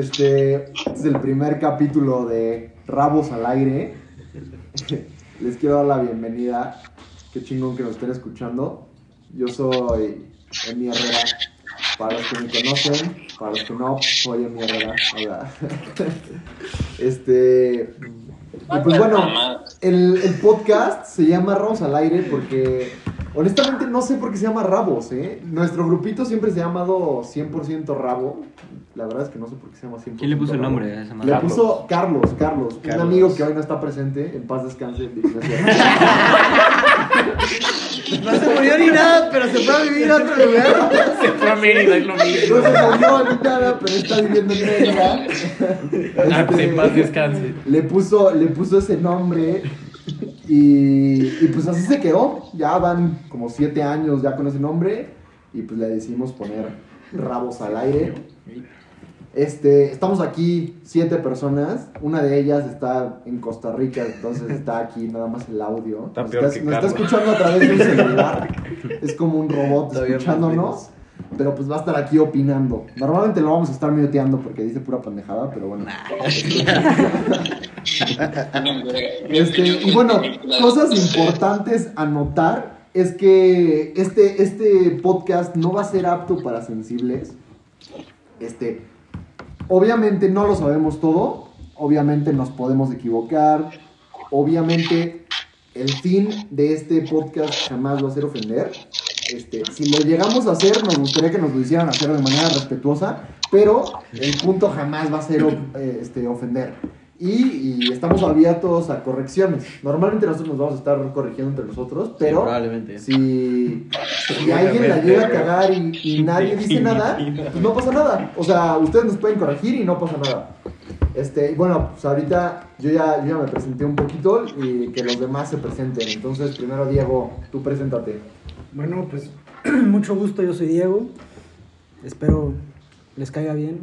Este, este es el primer capítulo de Rabos al Aire. Les quiero dar la bienvenida. Qué chingón que nos estén escuchando. Yo soy Emi Herrera. Para los que me conocen, para los que no, soy Emi Herrera. Hola. Este. Y pues bueno, el, el podcast se llama Rabos al Aire porque honestamente no sé por qué se llama Rabos, ¿eh? Nuestro grupito siempre se ha llamado 100% Rabo. La verdad es que no sé por qué se llama 100%. ¿Quién le puso el Rabo. nombre a esa Le madre? puso Carlos, Carlos, un amigo que hoy no está presente, en paz descanse. No se murió ni nada, pero se fue a vivir a otro lugar. Se fue a Mérida, es lo No mismo. se murió ni nada, pero está viviendo en Mérida. Ah, pues, en paz Este, descanse. Le puso, le puso ese nombre y, y pues así se quedó. Ya van como siete años ya con ese nombre y pues le decidimos poner Rabos al aire. Este, estamos aquí siete personas. Una de ellas está en Costa Rica, entonces está aquí nada más el audio. Está nos peor está, que nos está escuchando a través de un celular. Es como un robot escuchándonos. Pero pues va a estar aquí opinando. Normalmente lo vamos a estar muteando porque dice pura pendejada, pero bueno. Este, y bueno, cosas importantes a notar es que este, este podcast no va a ser apto para sensibles. Este, obviamente no lo sabemos todo, obviamente nos podemos equivocar, obviamente el fin de este podcast jamás va a ser ofender. Este, si lo llegamos a hacer, nos gustaría que nos lo hicieran hacer de manera respetuosa, pero el punto jamás va a ser eh, este, ofender. Y, y estamos abiertos a correcciones. Normalmente nosotros nos vamos a estar corrigiendo entre nosotros, pero si, si alguien la llega a cagar y, y nadie dice nada, pues no pasa nada. O sea, ustedes nos pueden corregir y no pasa nada. Este, y bueno, pues ahorita yo ya, yo ya me presenté un poquito y que los demás se presenten. Entonces, primero Diego, tú preséntate. Bueno, pues mucho gusto, yo soy Diego. Espero les caiga bien.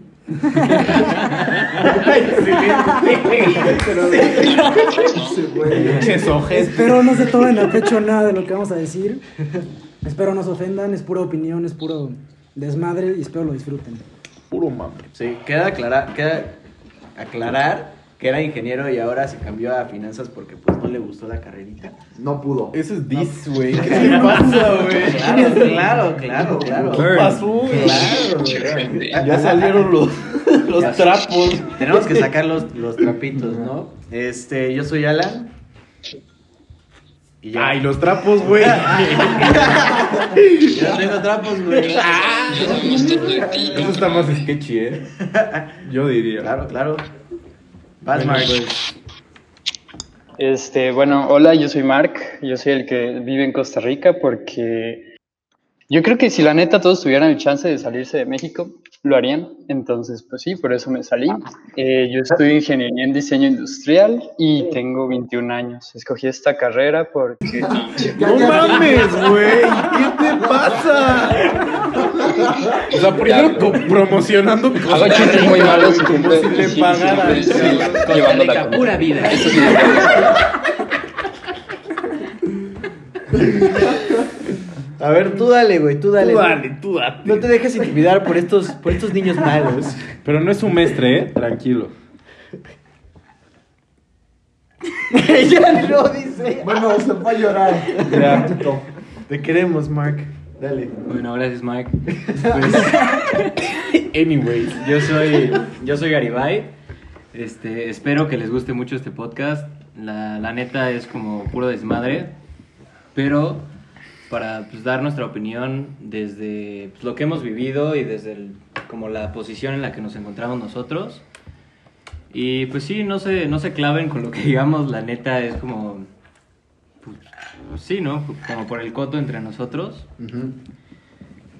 Espero no se tomen a pecho nada de lo que vamos a decir. Espero no se ofendan, es pura opinión, es puro desmadre y espero lo disfruten. Puro mame. Sí, queda, aclarar, queda aclarar que era ingeniero y ahora se cambió a finanzas porque pues no le gustó la carrerita. No pudo. Ese es dis, güey. ¿Qué te pasa, güey? Claro, claro, claro, claro. ¿Qué pasó, güey? Claro, Ya salieron los, los Ya- trapos. Tenemos que sacar los, los trapitos, ¿no? Este, yo soy Alan. Y. Ay, los trapos, güey. Yo no tengo trapos, güey. Eso está más sketchy, ¿eh? Yo diría. Claro, claro. Vas, Bueno, Mark. pues, Este, bueno, hola, yo soy Mark, yo soy el que vive en Costa Rica porque yo creo que si la neta todos tuvieran el chance de salirse de México, lo harían. Entonces, pues sí, por eso me salí. Eh, yo estudio ingeniería en diseño industrial y tengo 21 años. Escogí esta carrera porque... No mames, güey. ¿Qué te pasa? O sea, primero co- promocionando Hago chistes muy malos como si le estoy llevando la Rica, pura vida. Eso sí, A ver, tú dale, güey, tú dale. Tú dale, tú date. No te dejes intimidar por estos, por estos niños malos. Pero no es un mestre, ¿eh? Tranquilo. ya no dice. Bueno, se fue a llorar. Ya. Te queremos, Mark. Dale. Bueno, gracias, Mark. Anyways. Yo soy, yo soy Garibay. Este, espero que les guste mucho este podcast. La, la neta es como puro desmadre. Pero para pues, dar nuestra opinión desde pues, lo que hemos vivido y desde el- como la posición en la que nos encontramos nosotros. Y pues sí, no se, no se claven con lo que digamos, la neta es como... pues, sí, ¿no? Como por el coto entre nosotros.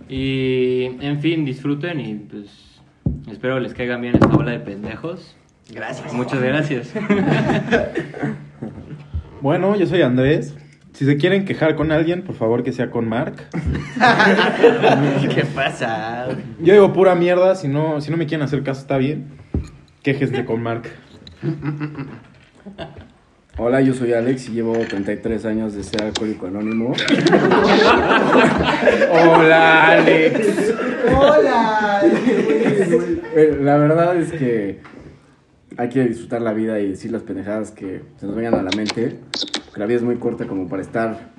Y en fin, disfruten y pues espero les caigan bien esta bola de pendejos. Gracias. Muchas gracias. Bueno, yo soy Andrés. Si se quieren quejar con alguien, por favor que sea con Mark. ¿Qué pasa? Yo digo pura mierda, si no, si no me quieren hacer caso está bien. Quéjense con Mark. Hola, yo soy Alex y llevo 33 años de ser alcohólico anónimo. Hola, Alex. Hola. La verdad es que hay que disfrutar la vida y decir las pendejadas que se nos vengan a la mente. Porque la vida es muy corta como para estar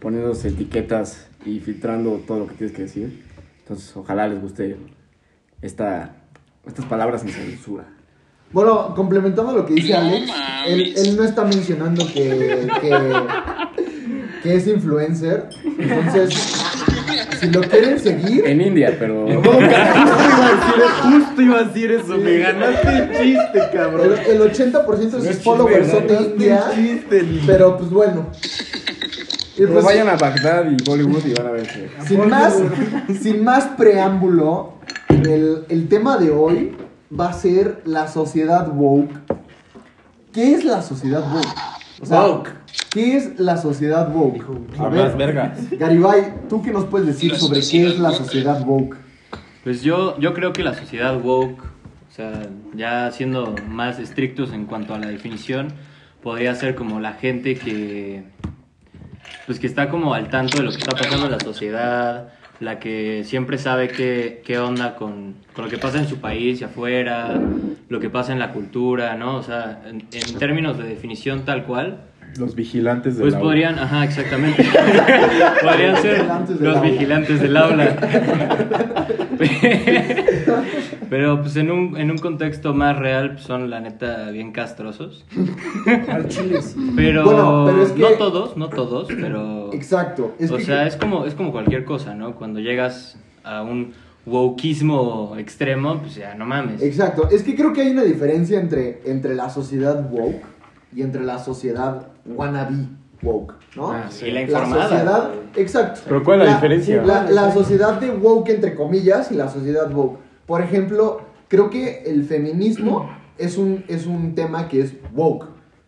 poniéndose etiquetas y filtrando todo lo que tienes que decir. Entonces, ojalá les guste esta, estas palabras sin censura. Bueno, complementando lo que dice Alex, él, él no está mencionando que, que, que es influencer. Entonces, si lo quieren seguir, En India, pero... Justo iba a decir eso, me ganaste el chiste, el, cabrón. el 80% de sus followers son de India. Pero pues bueno. Pero pues, vayan a Bagdad y Bollywood y van a ver sin, más, sin más preámbulo, el, el tema de hoy va a ser la sociedad woke. ¿Qué es la sociedad woke? O sea, Woke. ¿Qué es la sociedad woke? A ver, vergas. Garibay, ¿tú qué nos puedes decir sobre qué es la sociedad woke? Pues yo, yo creo que la sociedad woke, o sea, ya siendo más estrictos en cuanto a la definición, podría ser como la gente que, pues que está como al tanto de lo que está pasando en la sociedad, la que siempre sabe qué, qué onda con, con lo que pasa en su país y afuera, lo que pasa en la cultura, ¿no? O sea, en, en términos de definición tal cual, Los vigilantes de pues la podrían, ajá, exactamente. podrían ser Vigilantes del los aula. vigilantes del aula. Pero pues en un, en un contexto más real pues, son la neta bien castrosos. Pero, Bueno, pero es que- no todos, no todos, pero Exacto. Es o que- sea, es como es como cualquier cosa, ¿no? Cuando llegas a un wokeismo extremo, pues ya no mames. Exacto, es que creo que hay una diferencia entre, entre la sociedad woke y entre la sociedad wannabe woke, ¿no? Ah, sí, la La informada. sociedad, exacto. ¿Pero cuál es la diferencia? La, la sociedad de woke entre comillas y la sociedad woke. Por ejemplo, creo que el feminismo es un, es un tema que es woke,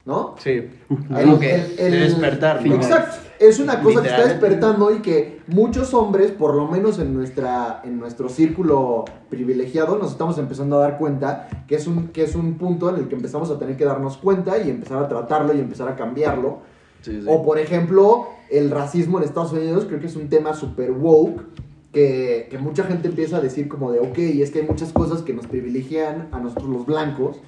¿no? Sí. El- Ok, el- el- de despertar, ¿no? Exacto. Es una cosa que está despertando y que muchos hombres, por lo menos en, nuestra, en nuestro círculo privilegiado, nos estamos empezando a dar cuenta que es, un, que es un punto en el que empezamos a tener que darnos cuenta y empezar a tratarlo y empezar a cambiarlo. Sí, sí. O por ejemplo, el racismo en Estados Unidos, creo que es un tema super woke. Que, que mucha gente empieza a decir como de, ok, es que hay muchas cosas que nos privilegian a nosotros los blancos.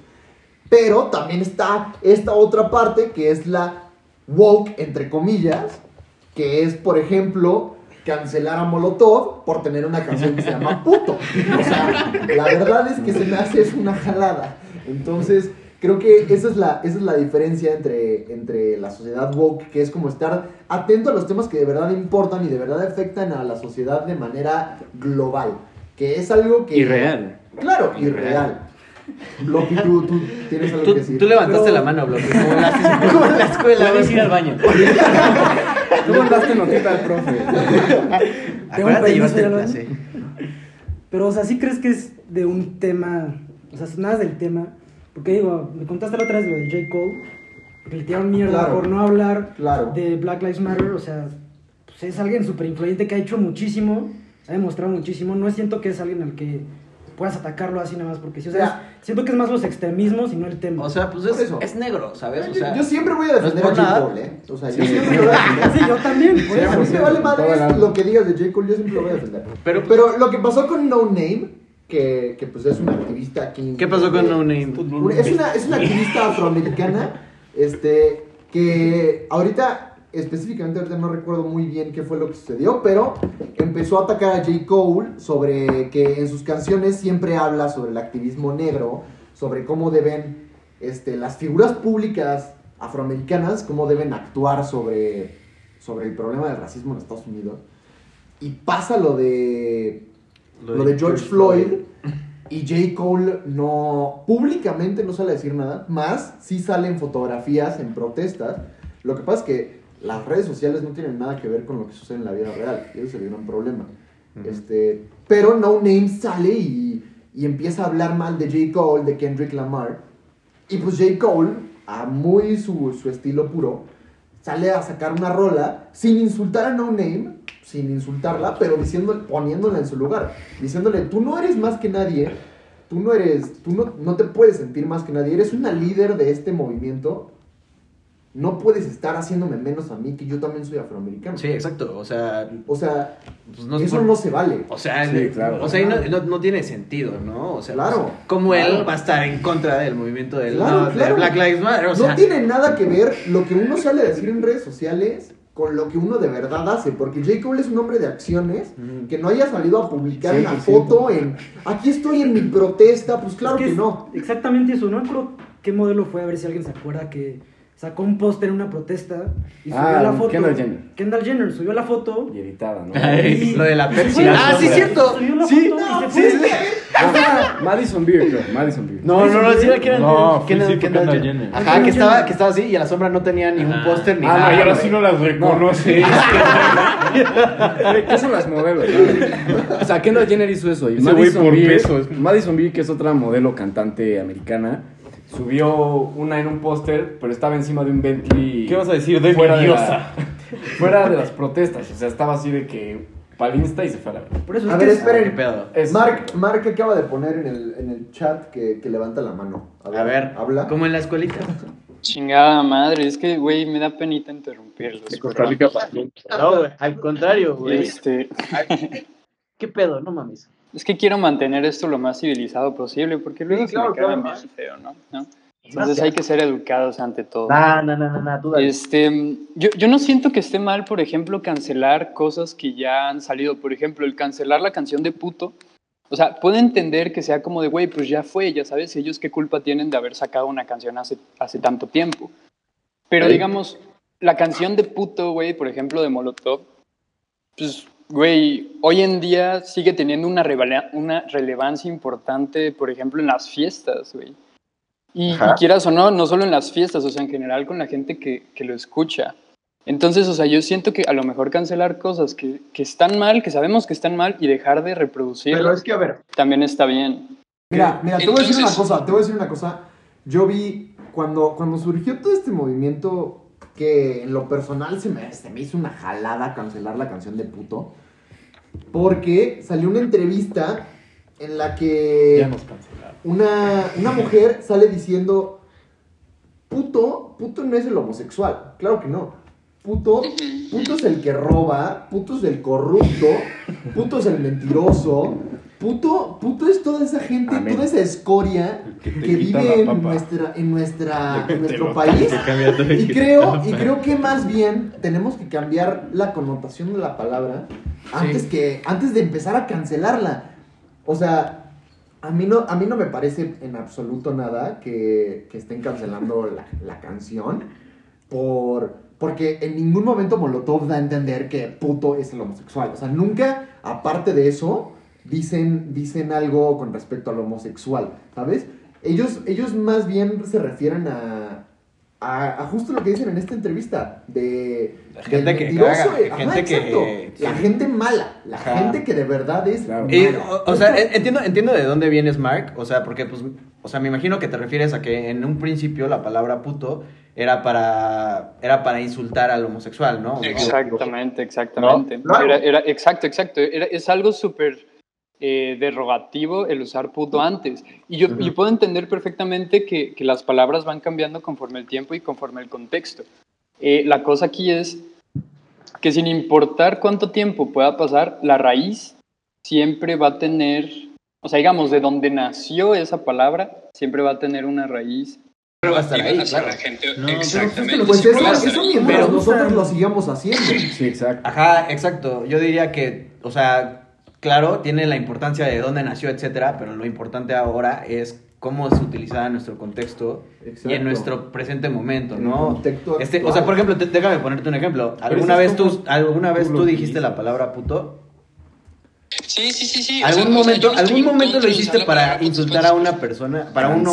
Pero también está esta otra parte que es la woke, entre comillas, que es, por ejemplo, cancelar a Molotov por tener una canción que se llama Puto. O sea, la verdad es que se me hace es una jalada. Entonces, creo que esa es la, esa es la diferencia entre, entre la sociedad woke, que es como estar atento a los temas que de verdad importan y de verdad afectan a la sociedad de manera global. Que es algo que... Irreal. Claro, irreal. Loki, tú, tú tienes algo Tú, que decir. tú levantaste Pero- la mano, Bloque, como en la, como en la escuela. Puedes ir al baño. Tú mandaste notita al profe. Acuérdate el clase. Pero, o sea, ¿sí crees que es de un tema? O sea, nada del tema. Porque digo, me contaste la otra vez lo de J. Cole. Que le tiraron mierda Claro. por no hablar Claro. de Black Lives Matter. O sea, pues es alguien súper influyente que ha hecho muchísimo. Ha demostrado muchísimo. No siento que es alguien al que puedas atacarlo así nada más. Porque sí, o sea, Ya. siento que es más los extremismos y no el tema. O sea, pues es, eso. es negro, ¿sabes? O Yo- sea, yo siempre voy a defender no a J. nada. Cole, ¿eh? O sea, yo siempre lo voy a defender. sí, yo también. por A mí me vale madre lo que digas de J. Cole, yo siempre lo voy a defender. Pero- Pero, lo que pasó con No Name, que, que pues es una activista aquí. ¿Qué pasó con No Name? Es una, es una activista afroamericana, este, que ahorita, específicamente ahorita no recuerdo muy bien qué fue lo que sucedió, pero empezó a atacar a J. Cole sobre que en sus canciones siempre habla sobre el activismo negro, sobre cómo deben, este, las figuras públicas afroamericanas, cómo deben actuar sobre, sobre el problema del racismo en Estados Unidos. Y pasa lo de lo de George Floyd y J. Cole no públicamente no sale a decir nada, más sí salen fotografías en protestas. Lo que pasa es que las redes sociales no tienen nada que ver con lo que sucede en la vida real, y ese es el gran problema. este, pero No Name sale y, y empieza a hablar mal de J. Cole, de Kendrick Lamar, y pues J. Cole, a muy su, su estilo puro, sale a sacar una rola sin insultar a No Name, sin insultarla, pero diciendo, poniéndola en su lugar, diciéndole, tú no eres más que nadie, tú no eres, tú no, no te puedes sentir más que nadie, eres una líder de este movimiento no puedes estar haciéndome menos a mí que yo también soy afroamericano. Sí, exacto. O sea, O sea, pues no eso no se vale. O sea, Sí, claro. o sea, no, no, no tiene sentido, ¿no? O sea, Claro. pues, como él va a estar en contra del movimiento del, Claro, no, de claro. Black Lives Matter. O sea, no tiene nada que ver lo que uno sale a decir en redes sociales con lo que uno de verdad hace, porque J. Cole es un hombre de acciones que no haya salido a publicar una 100%. foto en aquí estoy en mi protesta, pues claro Es que, es no. Exactamente eso, no creo qué modelo fue, a ver si alguien se acuerda que sacó un póster en una protesta y subió Ah, la foto. Kendall Jenner. Kendall Jenner subió la foto. Y editada, ¿no? Lo de la Pepsi. Ah, sí, cierto. Subió la Sí, foto y se sí, fue. sí. Ah, Madison Beer, creo. Madison Beer. No, no, no, sí era Kendall No, Kendall- sí fue Kendall Kendall Jenner. Jenner. Ajá, que estaba, que estaba así y a la sombra no tenía ningún Ajá. póster ni Ah, nada. Ay, ahora sí no las reconoce. ¿Qué son las modelos? no? O sea, Kendall Jenner hizo eso. Y Ese güey Madison por Beer, Madison Beer, que es otra modelo cantante americana, subió una en un póster, pero estaba encima de un Bentley. ¿Qué vas a decir de fuera mi de la- fuera de las protestas. O sea, estaba así de que pa'l Insta y se fue a la. Por eso A es ver, que esperen. ¿Qué pedo? Es- Mark, Mark acaba de poner en el, en el chat que, que levanta la mano. A ver, habla. como en la escuelita. Chingada madre, es que, güey, me da penita interrumpirlos. Costa pero- Rica pasó. No, güey, al contrario, güey. Este, ¿Qué pedo? No mames. Es que quiero mantener esto lo más civilizado posible, porque luego se me cagan bien feo, ¿no? ¿no? Entonces hay que ser educados ante todo. No, no, no, no, no, tú dale. Este, yo, yo no siento que esté mal, por ejemplo, cancelar cosas que ya han salido. Por ejemplo, el cancelar la canción de puto. O sea, puedo entender que sea como de, güey, pues ya fue, ya sabes, ellos qué culpa tienen de haber sacado una canción hace, hace tanto tiempo. Pero digamos, la canción de puto, güey, por ejemplo, de Molotov, pues, güey, hoy en día sigue teniendo una, una relevancia importante, por ejemplo, en las fiestas, güey. Y, y quieras o no, no solo en las fiestas, o sea, en general con la gente que, que lo escucha. Entonces, o sea, yo siento que a lo mejor cancelar cosas que, que están mal, que sabemos que están mal, y dejar de reproducirlas, Pero es que, a ver, también está bien. Mira, mira, te voy a decir una Entonces- cosa, te voy a decir una cosa. Yo vi cuando, cuando surgió todo este movimiento que en lo personal se me, se me hizo una jalada cancelar la canción de puto. Porque salió una entrevista en la que Ya nos cancelaron. una, una mujer sale diciendo, puto, puto no es el homosexual. Claro que no. Puto, puto es el que roba, puto es el corrupto, puto es el mentiroso, puto, puto es toda esa gente, Amén. toda esa escoria que, vive en nuestra, en nuestra, en nuestro país. Y creo, y creo que más bien tenemos que cambiar la connotación de la palabra antes, que, antes de empezar a cancelarla. O sea, a mí no, a mí no me parece en absoluto nada que, que estén cancelando la, la canción por... Porque en ningún momento Molotov da a entender que puto es el homosexual. O sea, nunca, aparte de eso, dicen, dicen algo con respecto al homosexual, ¿sabes? Ellos, ellos más bien se refieren a, a, a justo lo que dicen en esta entrevista, de... La gente que mentiroso, caga, eh, gente ajá, que- exacto. La gente mala, la Ajá. gente que de verdad es Claro. Y, mala. o, o sea, en- entiendo, entiendo de dónde vienes, Mark. O sea, porque, pues, o sea, me imagino que te refieres a que en un principio la palabra puto era para, era para insultar al homosexual, ¿no? Exactamente, exactamente. Era, era- exacto, exacto. Era- es algo súper eh, derogativo el usar puto antes. Y yo, yo puedo entender perfectamente que, que las palabras van cambiando conforme el tiempo y conforme el contexto. Eh, la cosa aquí es que sin importar cuánto tiempo pueda pasar, la raíz siempre va a tener, o sea, digamos, de donde nació esa palabra, siempre va a tener una raíz. Pero va a estar ahí, claro. No, Exactamente. Pues eso, Siempre va a estar eso ahí. mientras Pero- nosotros lo sigamos haciendo. Sí, exacto. Ajá, exacto. Yo diría que, o sea, claro, tiene la importancia de dónde nació, etcétera, pero lo importante ahora es cómo es utilizada en nuestro contexto y en nuestro presente momento, ¿no? contexto Este, o sea, por ejemplo, te- déjame ponerte un ejemplo. ¿Alguna vez tú, alguna vez tú dijiste la palabra puto? Sí, sí, sí, sí. ¿Algún sea, o sea, momento, algún en momento lo hiciste para insultar a una persona, para un,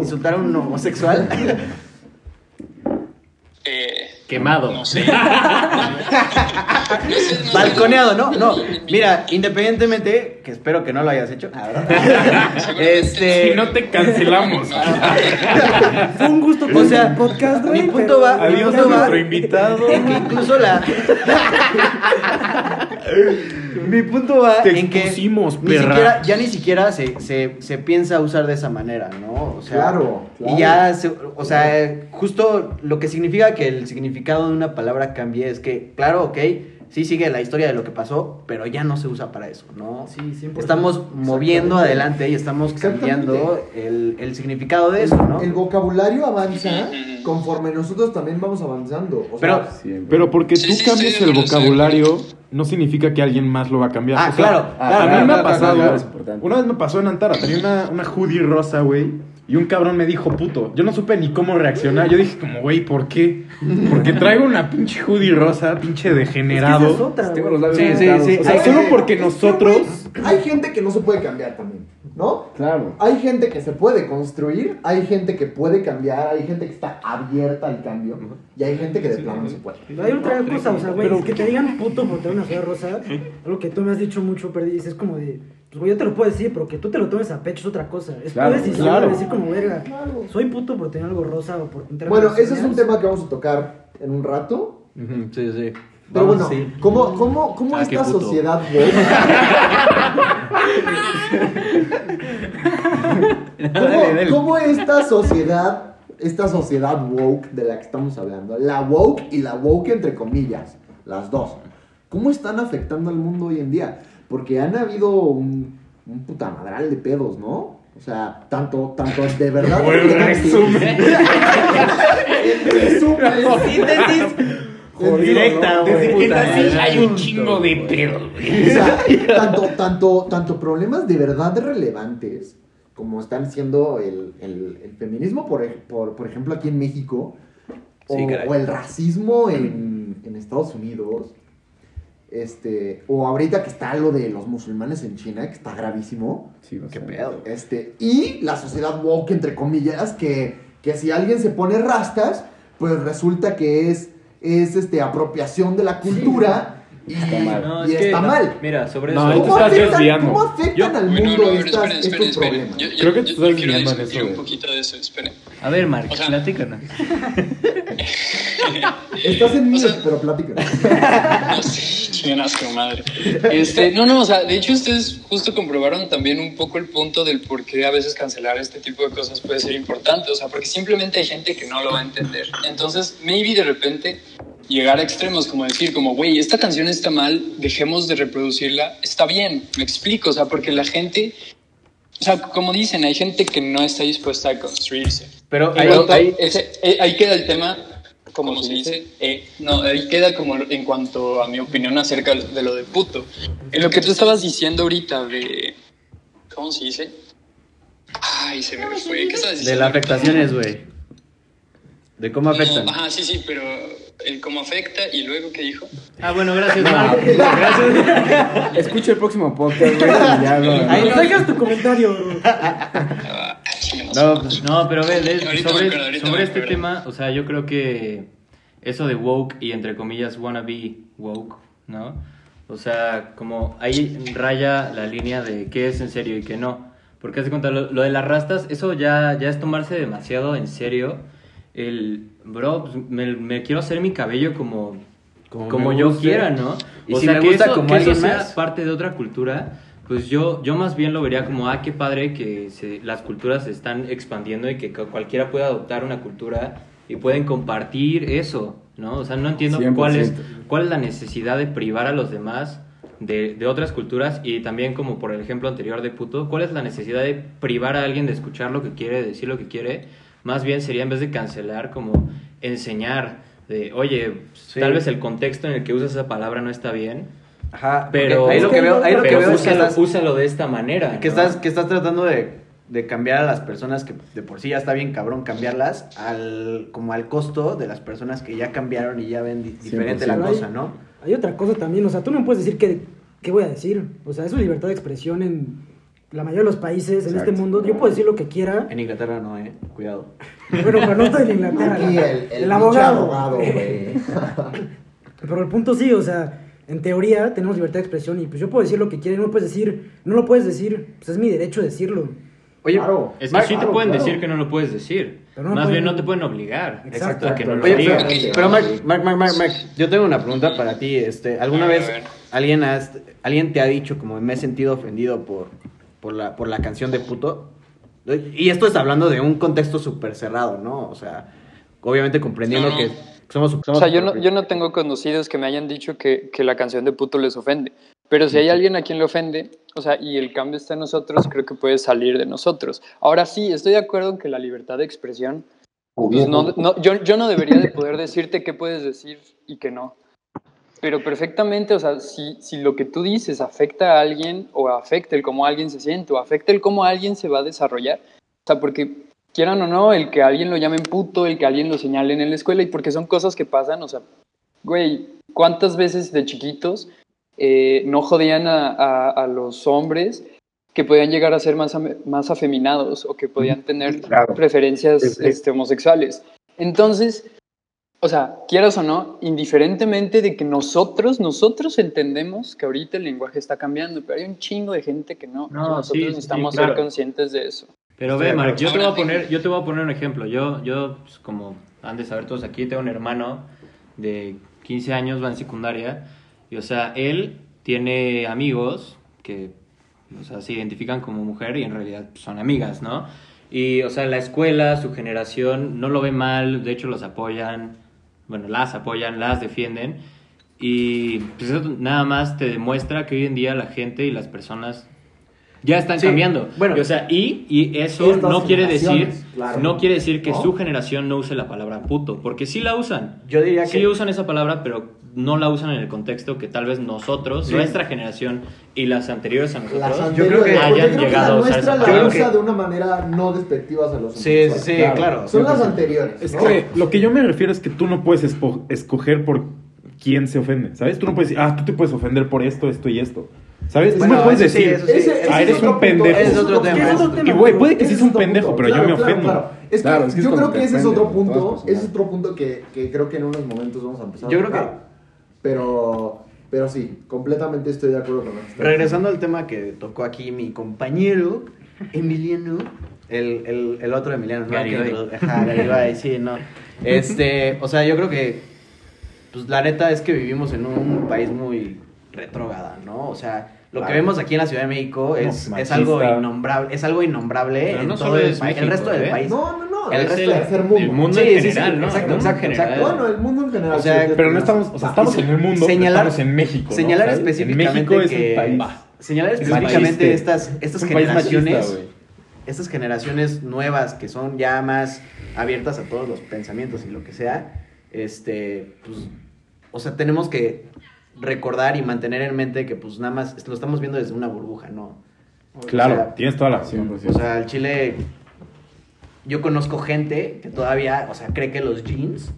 insultar a un homosexual? Eh, Quemado. no sé. Balconeado, ¿no? No. Mira, independientemente, que espero que no lo hayas hecho. ¿verdad? este. Si no te cancelamos. Fue un gusto O sea, el podcast, güey. mi punto va- mi Adiós punto a va nuestro invitado. incluso la. Mi punto va Te en que expusimos, ni perra. siquiera, ya ni siquiera se, se, se piensa usar de esa manera, ¿no? O sea, Claro, claro. Y ya, se- o sea, justo lo que significa que el significado de una palabra cambie es que, claro, ok, sí sigue la historia de lo que pasó, pero ya no se usa para eso, ¿no? Sí, 100%. Estamos moviendo adelante y estamos cambiando el, el significado de eso, ¿no? El vocabulario avanza conforme nosotros también vamos avanzando. O Pero- sea, Siempre. Pero porque Sí, tú sí, cambies estoy de el acuerdo, vocabulario, no significa que alguien más lo va a cambiar. Ah, O sea, claro, ah, claro, a mí claro, me ha pasado, claro, una vez me pasó en Antara, tenía una, una hoodie rosa, güey, y un cabrón me dijo puto. Yo no supe ni cómo reaccionar. Yo dije como, güey, ¿por qué? Porque traigo una pinche hoodie rosa, pinche Es que esa es degenerado. otra, Sí, sí, sí. O sea, solo porque nosotros... hay gente que no se puede cambiar también, ¿no? Claro. Hay gente que se puede construir, hay gente que puede cambiar, hay gente que está abierta al cambio y hay gente que de plano no se puede. Hay otra cosa, o sea, güey, que te digan puto por tener una ciudad rosa, algo que tú me has dicho mucho, Perdis, es como de, pues güey, yo te lo puedo decir, pero que tú te lo tomes a pecho es otra cosa. Es Claro, tu decisión claro. de decir como, verga, soy puto por tener algo rosa o por tener Bueno, ese es un tema que vamos a tocar en un rato. Sí, sí. Pero Vamos, bueno, sí. ¿cómo, cómo, cómo Ah, esta sociedad woke? ¿Cómo, cómo esta sociedad, esta sociedad woke de la que estamos hablando, la woke y la woke entre comillas, las dos, cómo están afectando al mundo hoy en día? Porque han habido un, un putamadral de pedos, ¿no? O sea, tanto, tanto de verdad. Buen resumen. Resumen. Síntesis directa, hay un chingo de pedos, güey. O sea, tanto, tanto, tanto problemas de verdad relevantes como están siendo el, el- el feminismo, por, por, por ejemplo, aquí en México, o, Sí, o el racismo en, en Estados Unidos, este, o ahorita que está lo de los musulmanes en China, que está gravísimo, Sí, Qué pedo. este, y la sociedad woke, entre comillas, que, que si alguien se pone rastas, pues resulta que es, es este, apropiación de la cultura y Está mal. No, y es que, está no, mal. Mira, sobre No, eso. te ¿Cómo estás afectan, desviando. cómo afectan Yo- al Bueno, mundo no, pero estas- esperen, esperen, estos esperen. problemas? Yo, yo- Creo que te estás yo quiero desviando en eso, un poquito de eso, esperen. A ver, Mark, O sea- platícanos. Estás en mí, O sea- pero. No chingan asco, madre. Este, no, no, o sea, de hecho ustedes justo comprobaron también un poco el punto del por qué a veces cancelar este tipo de cosas puede ser importante, o sea, porque simplemente hay gente que no lo va a entender. Entonces, maybe de repente llegar a extremos como decir, como, güey, esta canción está mal, dejemos de reproducirla, está bien, me explico, o sea, porque la gente, o sea, como dicen, hay gente que no está dispuesta a construirse. Pero ese- eh, ahí queda el tema, como se dice, eh, no, ahí queda como en cuanto a mi opinión acerca de lo de puto. En lo que tú estabas diciendo ahorita de, ¿cómo se dice? Ay, se me fue, ¿qué estabas de diciendo? las afectaciones, güey. De cómo afectan. No, ajá, sí, sí, pero el cómo afecta y luego qué dijo. Ah, bueno, gracias, Mark. Gracias. Escucha el próximo podcast, güey. Ahí nos dejas tu comentario, bro. Ah. No, pues, No, pero ve, de- sobre, acuerdo, sobre este acuerdo. tema, o sea, yo creo que eso de woke y entre comillas wannabe woke, ¿no? O sea, como ahí raya la línea de qué es en serio y qué no. Porque hace cuenta, lo, lo de las rastas, eso ya, ya es tomarse demasiado en serio. El, bro, pues, me, me quiero hacer mi cabello como, Como yo guste. quiera, ¿no? Y o si sea, me que gusta eso, como que eso sea más. parte de otra cultura, pues yo, yo más bien lo vería como, ah, qué padre que se- las culturas se están expandiendo y que cu- cualquiera pueda adoptar una cultura y pueden compartir eso, ¿no? O sea, no entiendo cuál es, 100%. cuál es la necesidad de privar a los demás de, de otras culturas y también como por el ejemplo anterior de puto, cuál es la necesidad de privar a alguien de escuchar lo que quiere, de decir lo que quiere, más bien sería en vez de cancelar como enseñar de, oye, Sí. tal vez el contexto en el que usas esa palabra no está bien, ajá. pero, ahí lo que veo, ahí lo que veo es que úsalo, estás, úsalo de esta manera. que ¿no? estás, que estás tratando de, de cambiar a las personas que de por sí ya está bien cabrón cambiarlas al como al costo de las personas que ya cambiaron y ya ven di- diferente la 100%. cosa, ¿no? Hay otra cosa también, o sea, tú no puedes decir qué, qué voy a decir. O sea, es libertad de expresión en la mayoría de los países, en Exacto. este mundo. Yo puedo decir lo que quiera. En Inglaterra no, eh, cuidado. Bueno, pero no estoy en Inglaterra. Aquí la- el, el, pinche abogado. abogado. Pero el punto sí, o sea, en teoría tenemos libertad de expresión y pues yo puedo decir lo que quiera y no lo puedes decir, no lo puedes decir, pues es mi derecho decirlo. Oye, Claro. Es que Mark, sí te claro, pueden claro. decir que no lo puedes decir. Pero no Más pueden- bien no te pueden obligar Exacto. a que no lo Oye, digas. pero Mark, Mark, Mark, Mark, Mark, yo tengo una pregunta para ti. Este, ¿alguna A ver, vez. ¿alguien, has- ¿alguien te ha dicho como me he sentido ofendido por, por, la, por la canción de puto? Y esto está hablando de un contexto súper cerrado, ¿no? O sea, obviamente comprendiendo No, no. que somos... O sea, yo no, yo no tengo conocidos que me hayan dicho que, que la canción de puto les ofende. Pero si hay alguien a quien le ofende, o sea, y el cambio está en nosotros, creo que puede salir de nosotros. Ahora sí, estoy de acuerdo en que la libertad de expresión, pues no, no- yo, yo no debería de poder decirte qué puedes decir y qué no. Pero perfectamente, o sea, si, si lo que tú dices afecta a alguien o afecta el cómo alguien se siente o afecta el cómo alguien se va a desarrollar, o sea, porque quieran o no, el que alguien lo llamen puto, el que alguien lo señalen en la escuela y porque son cosas que pasan, o sea, güey, ¿cuántas veces de chiquitos eh, no jodían a, a- a los hombres que podían llegar a ser más, más afeminados o que podían tener Claro. preferencias Sí, sí. este, homosexuales? Entonces, o sea, quieras o no, indiferentemente de que nosotros, nosotros entendemos que ahorita el lenguaje está cambiando, pero hay un chingo de gente que no. No, nosotros sí, sí, necesitamos claro. ser conscientes de eso. Pero ve, Mark, yo te, voy a poner, yo te voy a poner un ejemplo. Yo, yo pues, como han de saber todos aquí, tengo un hermano de 15 años, va en secundaria. Y, o sea, él tiene amigos que, o sea, se identifican como mujer y en realidad son amigas, ¿no? Y, o sea, la escuela, su generación, no lo ve mal, de hecho los apoyan, bueno, las apoyan, las defienden. Y pues eso nada más te demuestra que hoy en día la gente y las personas ya están Sí, cambiando. bueno. Y, o sea, y, y eso no quiere decir, claro. no quiere decir que ¿No? su generación no use la palabra puto, porque sí la usan. Yo diría que... Sí usan esa palabra, pero no la usan en el contexto que tal vez nosotros, nuestra generación y las anteriores a nosotros, Las Yo creo que anteriores, hayan creo que llegado a la usar nuestra esa la usa de una manera no despectiva hacia los Sí, sí, sí, claro. Son las 100%. anteriores. Es ¿no? que lo que yo me refiero es que tú no puedes escoger por quién se ofende, ¿sabes? Tú no puedes decir, ah, tú te puedes ofender por esto, esto y esto. ¿Sabes? Tú Bueno, me puedes sí, decir, sí. Ese- ese ah, es eres un punto, pendejo. Es otro tema. Es otro tema. Y güey, puede que sí es un pendejo, punto. pero yo Claro, me claro, ofendo. claro. Es que Claro, es que yo creo que que ese es otro punto, ese es otro punto que, que creo que en unos momentos vamos a empezar Yo a creo que-. Pero, pero sí, completamente estoy de acuerdo con estás Regresando al tema que tocó aquí mi compañero Emiliano, el, el, el otro Emiliano, ¿no? Garibay. Que- Ajá, Garibay, sí, no. Este, o sea, yo creo que, pues la neta es que vivimos en un país muy retrógrada, ¿no? O sea, lo que vemos aquí en la Ciudad de México es, es algo innombrable, es algo innombrable Pero en no todo solo el resto del ¿eh? país. No, no, no. El es resto el del- tercer mundo. el mundo Sí, en sí, sí, general, ¿no? exacto, exacto, exacto. general. Bueno, el mundo en general. O sea, sí, Pero no sí, estamos, o sea, estamos en el mundo, señalar- pero estamos en México. ¿no? Señalar específicamente México es que un país. señalar Es específicamente machista. estas estas Es generaciones machista, estas generaciones nuevas que son ya más abiertas a todos los pensamientos y lo que sea, este, pues, o sea, tenemos que recordar y mantener en mente que pues nada más lo estamos viendo desde una burbuja, ¿no? Claro, O sea, tienes toda la razón. 100%. O sea, el Chile, yo conozco gente que todavía, o sea, cree que los jeans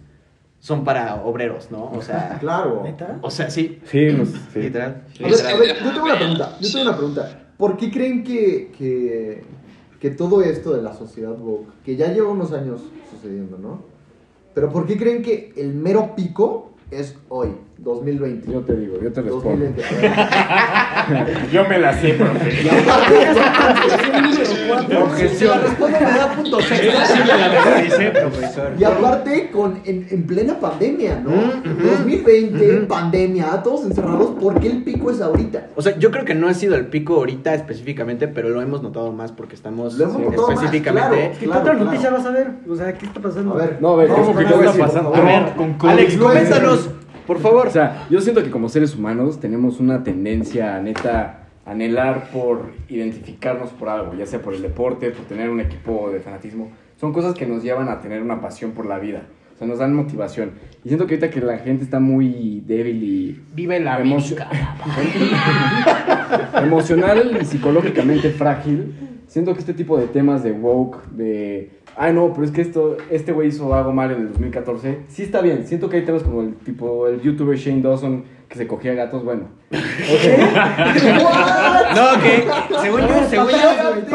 son para obreros, ¿no? O sea, Claro. ¿Neta? o sea, sí, Sí, literal. A ver, a ver, yo tengo una pregunta. Yo tengo una pregunta. ¿Por qué creen que, que, que todo esto de la sociedad woke, que ya lleva unos años sucediendo, ¿no? Pero ¿por qué creen que el mero pico es hoy, 2020? Yo te digo, yo te respondo. 2020. A ver. Yo me la sé, profe. Y aparte, Objeción. respondo me da punto y aparte con, en, en plena pandemia, ¿no? Mm, ujú. 2020, Ujú. pandemia, todos encerrados, ¿por qué el pico es ahorita? O sea, yo creo que no ha sido el pico ahorita específicamente, pero lo hemos notado más porque estamos Lo hemos notado más, específicamente. claro. ¿Qué Claro, otra claro. noticia vas a ver? O sea, ¿qué está pasando? A ver, No, a ver, vamos ¿cómo que qué está pasando? A ver, con COVID. Alex, coméntanos, por favor. O sea, yo siento que como seres humanos tenemos una tendencia, neta, a anhelar por identificarnos por algo, ya sea por el deporte, por tener un equipo de fanatismo. Son cosas que nos llevan a tener una pasión por la vida. O sea, nos dan motivación. Y siento que ahorita que la gente está muy débil y... Vive la Emocio- emocional y psicológicamente frágil. Siento que este tipo de temas de woke, de. Ay, no, pero es que esto, este güey hizo algo mal en el 2014. Sí está bien. Siento que hay temas como el tipo, el youtuber Shane Dawson que se cogía gatos. Bueno, No, que según yo, según yo,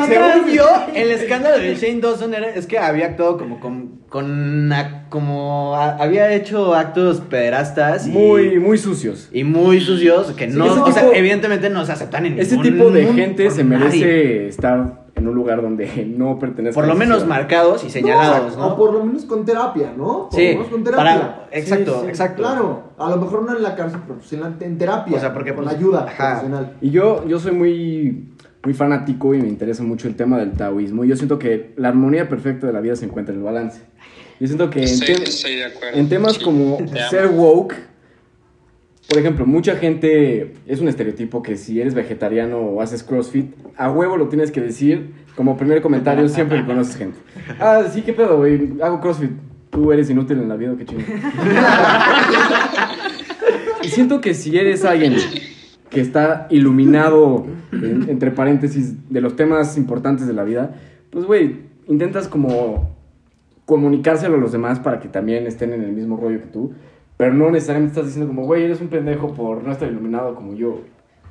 según yo, el escándalo de Shane Dawson era, es que había actuado como con, con como a- había hecho actos pederastas y, muy, muy sucios. y muy sucios que Sí, no, o sea, evidentemente no se aceptan en Ese ningún tipo de gente se nadie. merece estar en un lugar donde no pertenezca Por lo la menos marcados y señalados, ¿no? O por lo menos con terapia, ¿no? Por Sí, lo menos con terapia. para... Exacto, Sí, sí, exacto. Claro, a lo mejor no en la cárcel, pero pues en, la- en terapia. O sea, porque, con pues, ayuda ajá. profesional. Y yo, yo soy muy, muy fanático y me interesa mucho el tema del taoísmo. Y yo siento que la armonía perfecta de la vida se encuentra en el balance. Yo siento que en, Estoy, tem- estoy de acuerdo. en temas Sí, como te amo. ser woke, por ejemplo, mucha gente es un estereotipo que si eres vegetariano o haces CrossFit, a huevo lo tienes que decir como primer comentario siempre que conoces gente. Ah, sí, qué pedo, güey, hago CrossFit. Tú eres inútil en la vida, qué chingo. Y siento que si eres alguien que está iluminado, en- entre paréntesis, de los temas importantes de la vida, pues, güey, intentas como comunicárselo a los demás para que también estén en el mismo rollo que tú. Pero no necesariamente estás diciendo como, güey, eres un pendejo por no estar iluminado como yo.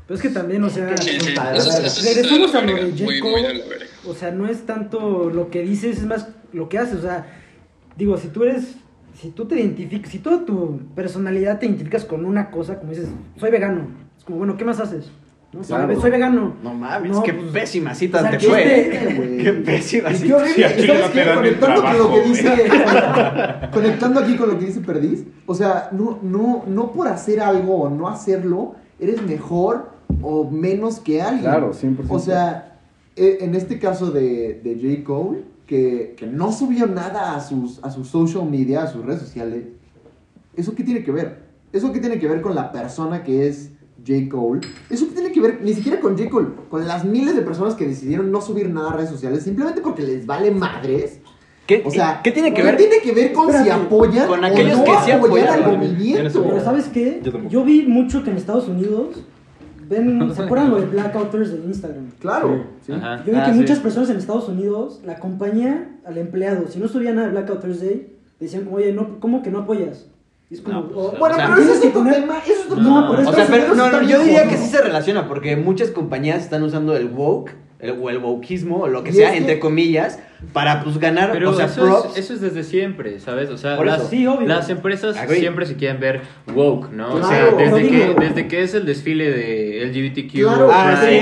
Pero es que también, o sea, Sí, sí, Eso eso- está- eso sí regresamos a de lo de J. Cole. O sea, no es tanto lo que dices, es más lo que haces. O sea, digo, si tú eres, si tú te identificas, si toda tu personalidad te identificas con una cosa, como dices, soy vegano. Es como, bueno, ¿qué más haces? Soy vegano. No mames, No, qué pues, pésima cita o sea, te que fue. este- güey. Qué pésima Y cita. qué horrible. Sí, aquí ¿Y ¿Sabes no te dan Conectando con lo que dice. conectando aquí con lo que dice Perdiz. O sea, no, no, no por hacer algo o no hacerlo, eres mejor o menos que alguien. Claro, 100%. O sea, e- en este caso de, de J. Cole, que, que no subió nada a sus, a sus social media, a sus redes sociales, ¿eso qué tiene que ver? ¿Eso qué tiene que ver con la persona que es J. Cole? ¿Eso qué tiene que ver ni siquiera con J. Cole? Con las miles de personas que decidieron no subir nada a redes sociales simplemente porque les vale madres. ¿Qué, O sea, ¿qué tiene que ¿qué ver? tiene que ver con si apoyan con o aquellos no que sí apoyan al movimiento? Pero ¿sabes qué? Yo vi mucho que en Estados Unidos ven, ¿se acuerdan lo de Blackout Thursday en Instagram? Claro, sí. Yo vi Ah, que sí. muchas personas en Estados Unidos, la compañía al empleado, si no subía nada de Blackout Thursday, decían como, oye, no, ¿cómo que no apoyas? Y es como, No, pues, oh, o Bueno, sea, pero ese es otro poner- tema, eso es otro No, tema. por O sea, pero no, no, yo diría que sí se relaciona porque muchas compañías están usando el woke el, o el wokeismo o lo que sea, que- entre comillas, para pues ganar, Pero o sea, eso, props. es, eso es desde siempre, ¿sabes? O sea, Por las. Sí, obvio. las empresas Agree. siempre se quieren ver woke, ¿no? o Claro, sea, pero desde digo- que, desde que es el desfile de LGBTQ, Claro, Ah, sí, de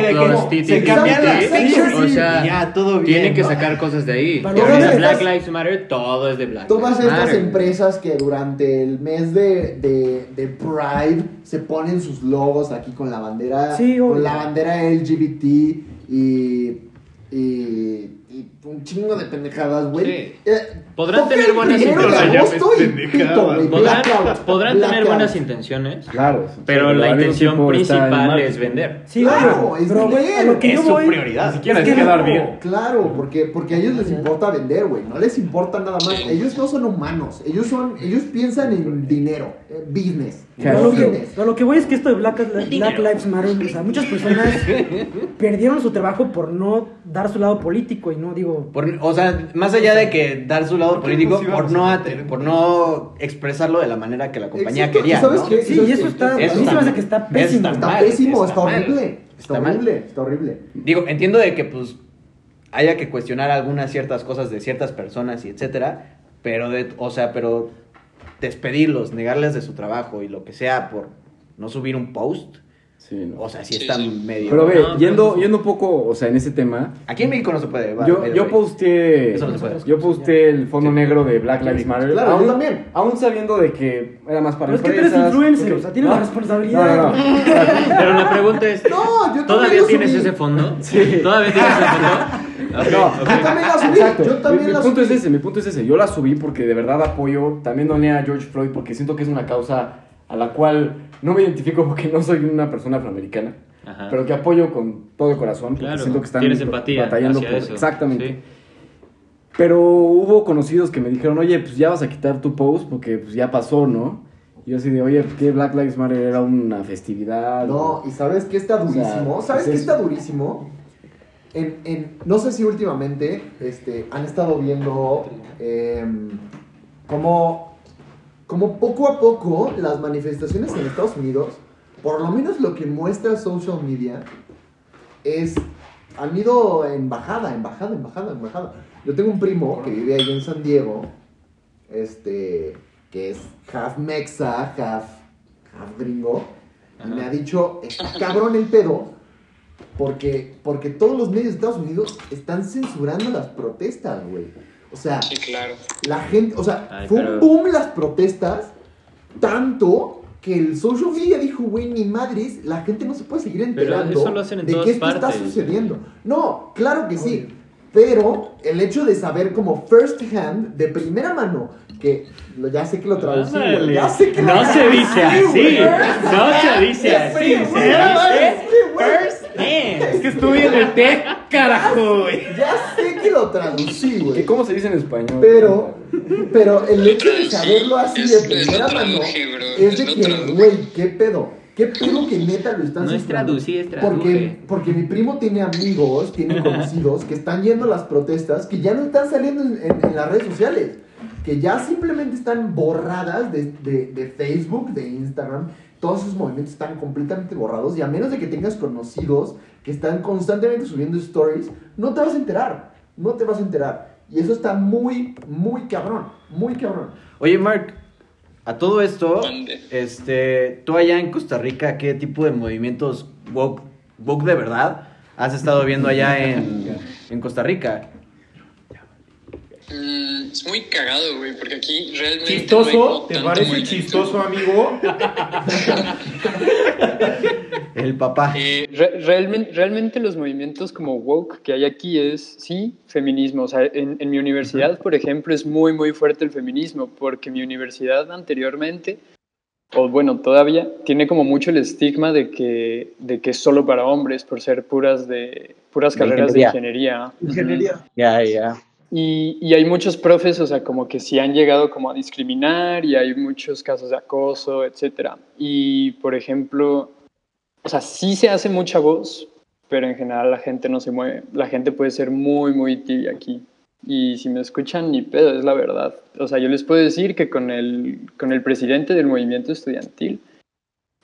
que se cambian las fechas o sea, ya, todo bien, tienen que ¿no? sacar cosas de ahí. Pero ahorita todas Black Lives Matter, todo es de Black Todas Lives estas Matter. empresas que durante el mes de, de, de Pride se ponen sus logos aquí con la bandera, Sí, con la bandera LGBT y, y, y un chingo de pendejadas, güey. Sí. Eh, Podrán tener buenas intenciones. pito, güey, Podrán, blackout, podrán tener buenas intenciones, Claro. pero la intención principal es vender. Sí, Claro, es pero güey, vender, lo que es su voy, prioridad. Ni siquiera es es que quedar no- bien. Claro, porque, porque a ellos les importa vender, güey. No les importa nada más. Ellos no son humanos. Ellos son, ellos piensan en dinero, en business. Claro. Lo, que, lo que voy es que esto de Black, Black Lives Matter, o sea, muchas personas perdieron su trabajo por no dar su lado político y no digo... Por- o sea, más allá de que dar su lado ¿Por qué político, por no, a por no expresarlo de la manera que la compañía Exacto, quería. ¿y sabes ¿no? qué? Sí, y eso está, a mí Eso se me hace que está Eso pésimo. está Está mal, pésimo, está horrible. Está, Está mal. horrible, está horrible. Digo, entiendo de que pues haya que cuestionar algunas ciertas cosas de ciertas personas y etcétera, pero de, o sea, pero despedirlos, negarles de su trabajo y lo que sea por no subir un post, Sí, no. o sea, sí Sí, está sí. medio. Pero ve, No, yendo, yendo un poco, o sea, en ese tema, Aquí en México no se puede. va, yo, yo posteé, Eso no se puede. yo posteé el fondo negro de Black Lives Matter. Claro, yo aún, también. aún sabiendo de que era más para Pero es que tú eres empresas, influencer, porque- o sea, tienes no, la responsabilidad. No, no, no. Pero la pregunta es, No, yo también ¿todavía lo tienes subí. ese fondo? ¿Todavía tienes ese fondo? Ok, No. Yo también la subí. Exacto. Yo también mi, punto subí. es ese, mi punto es ese. Yo la subí porque de verdad apoyo, también doné a George Floyd porque siento que es una causa a la cual no me identifico porque no soy una persona afroamericana, Ajá. pero que apoyo con todo el corazón porque Claro, siento que están empatía batallando hacia por- eso, exactamente. sí. Pero hubo conocidos que me dijeron, oye, pues ya vas a quitar tu post porque pues ya pasó, ¿no? Y yo así de, oye, ¿qué Black Lives Matter era una festividad? No, y ¿sabes qué está O sea, durísimo? ¿Sabes es qué está durísimo? En, en, no sé si últimamente este, han estado viendo em, como, como poco a poco las manifestaciones en Estados Unidos, por lo menos lo que muestra social media, es, han ido en bajada, en bajada, en bajada, en bajada. Yo tengo un primo que vive ahí en San Diego, este, que es half mexa, half, half gringo, y me ha dicho, está cabrón el pedo, Porque, porque todos los medios de Estados Unidos están censurando las protestas, güey. O sea, Sí, claro. la gente, o sea, Ay, fue pero- un boom las protestas, tanto que el social media dijo, güey, ni madres, la gente no se puede seguir enterando eso lo hacen en de que esto está sucediendo. No, claro que sí, pero el hecho de saber como first hand, de primera mano, que lo- ya sé que lo traducí, güey, ya sé que lo No se dice así. güey. No se dice así. Se dice first hand. Es que estuve en el TEC, carajo, güey. Ya sé lo traducí, ¿Que güey. ¿Cómo se dice en español? Pero, pero el hecho de saberlo así Es- de primera mano es de que, güey, qué pedo. ¿Qué pedo que neta lo están No es traducir, es Porque, traduje. porque mi primo tiene amigos, tiene conocidos que están yendo a las protestas que ya no están saliendo en, en- en las redes sociales. Que ya simplemente están borradas de, de- de Facebook, de Instagram. Todos esos movimientos están completamente borrados. Y a menos de que tengas conocidos que están constantemente subiendo stories, no te vas a enterar. No te vas a enterar. Y eso está muy, muy cabrón. Muy cabrón. Oye, Mark, a todo esto, este, tú allá en Costa Rica, ¿qué tipo de movimientos woke, woke de verdad has estado viendo allá en, en Costa Rica? Mm, es muy cagado, güey, porque aquí realmente. ¿Chistoso? ¿Te parece chistoso, amigo? El papá. Eh, re- realmente, realmente los movimientos como woke que hay aquí es, sí, feminismo. O sea, en, en mi universidad, por ejemplo, es muy, muy fuerte el feminismo, porque mi universidad anteriormente, o bueno, todavía, tiene como mucho el estigma de que, de que es solo para hombres, por ser puras, de, puras De carreras de ingeniería. ingeniería. Ya, ya. Y, y hay muchos profes, o sea, como que sí han llegado como a discriminar y hay muchos casos de acoso, etcétera. Y, por ejemplo, o sea, sí se hace mucha voz, pero en general la gente no se mueve. La gente puede ser muy, muy tibia aquí. Y si me escuchan, ni pedo, es la verdad. O sea, yo les puedo decir que con el, con el presidente del movimiento estudiantil,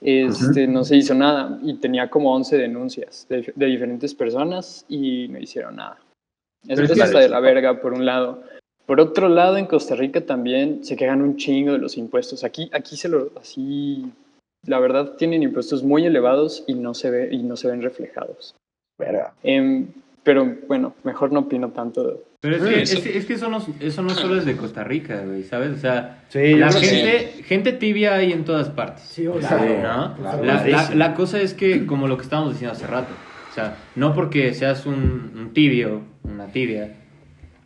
este, no se hizo nada y tenía como 11 denuncias de, de diferentes personas y no hicieron nada. Eso, es está de la verga, por un lado. Por otro lado, en Costa Rica también se quejan un chingo de los impuestos. Aquí, aquí se lo, así, la verdad, tienen impuestos muy elevados y no se, ve, y no se ven reflejados. Verga. Em, pero bueno, mejor no opino tanto. de- Pero es que, Eso- es, es que eso, no, eso no solo es de Costa Rica, güey, ¿sabes? O sea, Sí, la gente, gente tibia hay en todas partes. Sí, o Claro. sea, ¿no? claro. la, la, Clarísimo. la cosa es que, como lo que estábamos diciendo hace rato, o sea, no porque seas un, un tibio, una tibia,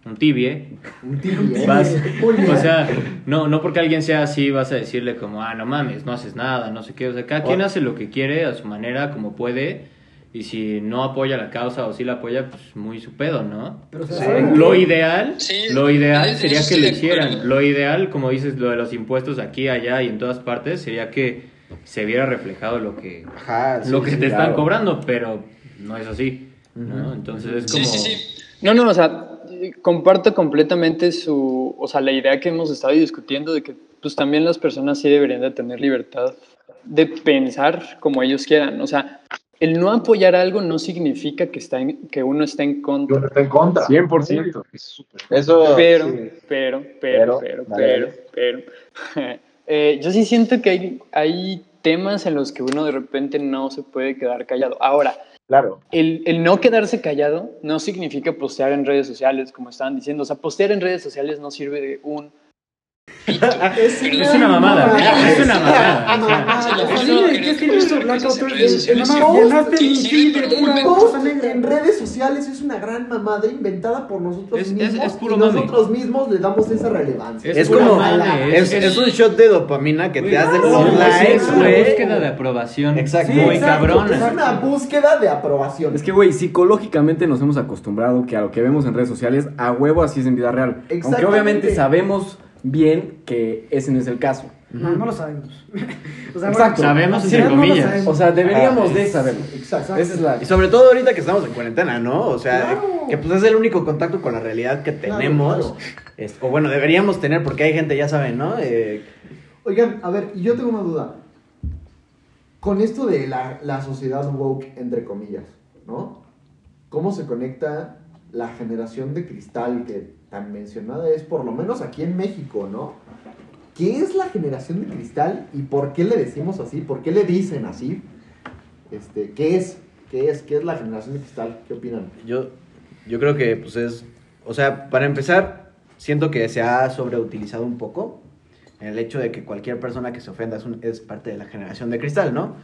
un tibie, Un tibio. vas, o sea, no, no porque alguien sea así vas a decirle como, ah, no mames, no haces nada, no sé qué, o sea, cada quien hace lo que quiere a su manera, como puede, y si no apoya la causa o si la apoya, pues muy su pedo, ¿no? pero o sea, Sí. ¿saben Lo ideal, Sí, lo ideal sería que lo hicieran. Lo ideal, como dices, lo de los impuestos aquí, allá y en todas partes, sería que se viera reflejado lo que, Ajá, sí, lo que sí, te están cobrando, pero no es así, ¿no? Entonces es Sí, como... sí, sí. No, no, o sea, comparto completamente su, o sea, la idea que hemos estado discutiendo de que pues también las personas sí deberían de tener libertad de pensar como ellos quieran. O sea, el no apoyar algo no significa que, está en- que uno está en contra. está en contra. 100%. Eso. Pero, sí. pero, pero, Pero, pero, pero, dale. pero. Eh, yo sí siento que hay, hay temas en los que uno de repente no se puede quedar callado. Ahora, Claro. el, el no quedarse callado no significa postear en redes sociales, como estaban diciendo. O sea, postear en redes sociales no sirve de un... Es, Es una mamada, es una mamada. en redes sociales. es una gran mamada inventada por nosotros Es- mismos es puro y mame. nosotros mismos le damos esa relevancia. Es como, mame, es, un shot de dopamina que te hace likes, es una búsqueda de aprobación Exacto. muy cabrona. Es una búsqueda de aprobación. Es que, güey, psicológicamente nos hemos acostumbrado que a lo que vemos en redes sociales, a huevo así es en vida real. Aunque obviamente sabemos bien que ese no es el caso. No, no lo sabemos. O sea, Exacto. Sabemos entre no comillas. sabemos. O sea, deberíamos Ah, de saberlo. Exacto. Esa es la... Y sobre todo ahorita que estamos en cuarentena, ¿no? O sea, Claro. que pues es el único contacto con la realidad que Claro, tenemos. claro. Es- o bueno, deberíamos tener porque hay gente, ya saben, ¿no? Eh, Oigan, a ver, yo tengo una duda. Con esto de la, la sociedad woke, entre comillas, ¿no? ¿Cómo se conecta la generación de cristal que tan mencionada es, por lo menos aquí en México, ¿no? ¿Qué es la generación de cristal y por qué le decimos así? ¿Por qué le dicen así? Este, ¿Qué es? ¿Qué es? ¿Qué es la generación de cristal? ¿Qué opinan? Yo, yo creo que, pues es. O sea, para empezar, siento que se ha sobreutilizado un poco en el hecho de que cualquier persona que se ofenda es, un- es parte de la generación de cristal, ¿no?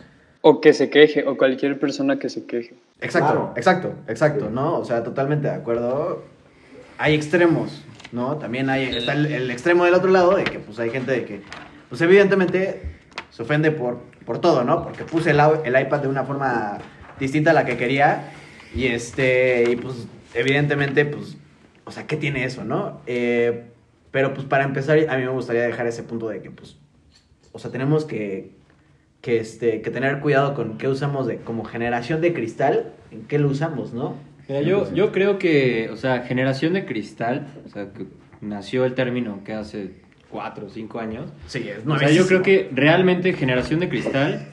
O que se queje, o cualquier persona que se queje. Exacto, Claro. exacto, exacto, Sí. ¿no? O sea, totalmente de acuerdo. Hay extremos, ¿no? También hay, está el, extremo del otro lado de que, pues, hay gente de que, pues, evidentemente se ofende por, por todo, ¿no? Porque puse el iPad de una forma distinta a la que quería y, este, y pues, evidentemente, pues, o sea, ¿qué tiene eso, no? Eh, pero, pues, para empezar, a mí me gustaría dejar ese punto de que, pues, o sea, tenemos que, que, este, que tener cuidado con qué usamos de, como generación de cristal, en qué lo usamos, ¿no? Mira, yo, yo creo que, o sea, generación de cristal, o sea, que nació el término que hace cuatro o cinco años. Sí, es O sea, yo creo que realmente generación de cristal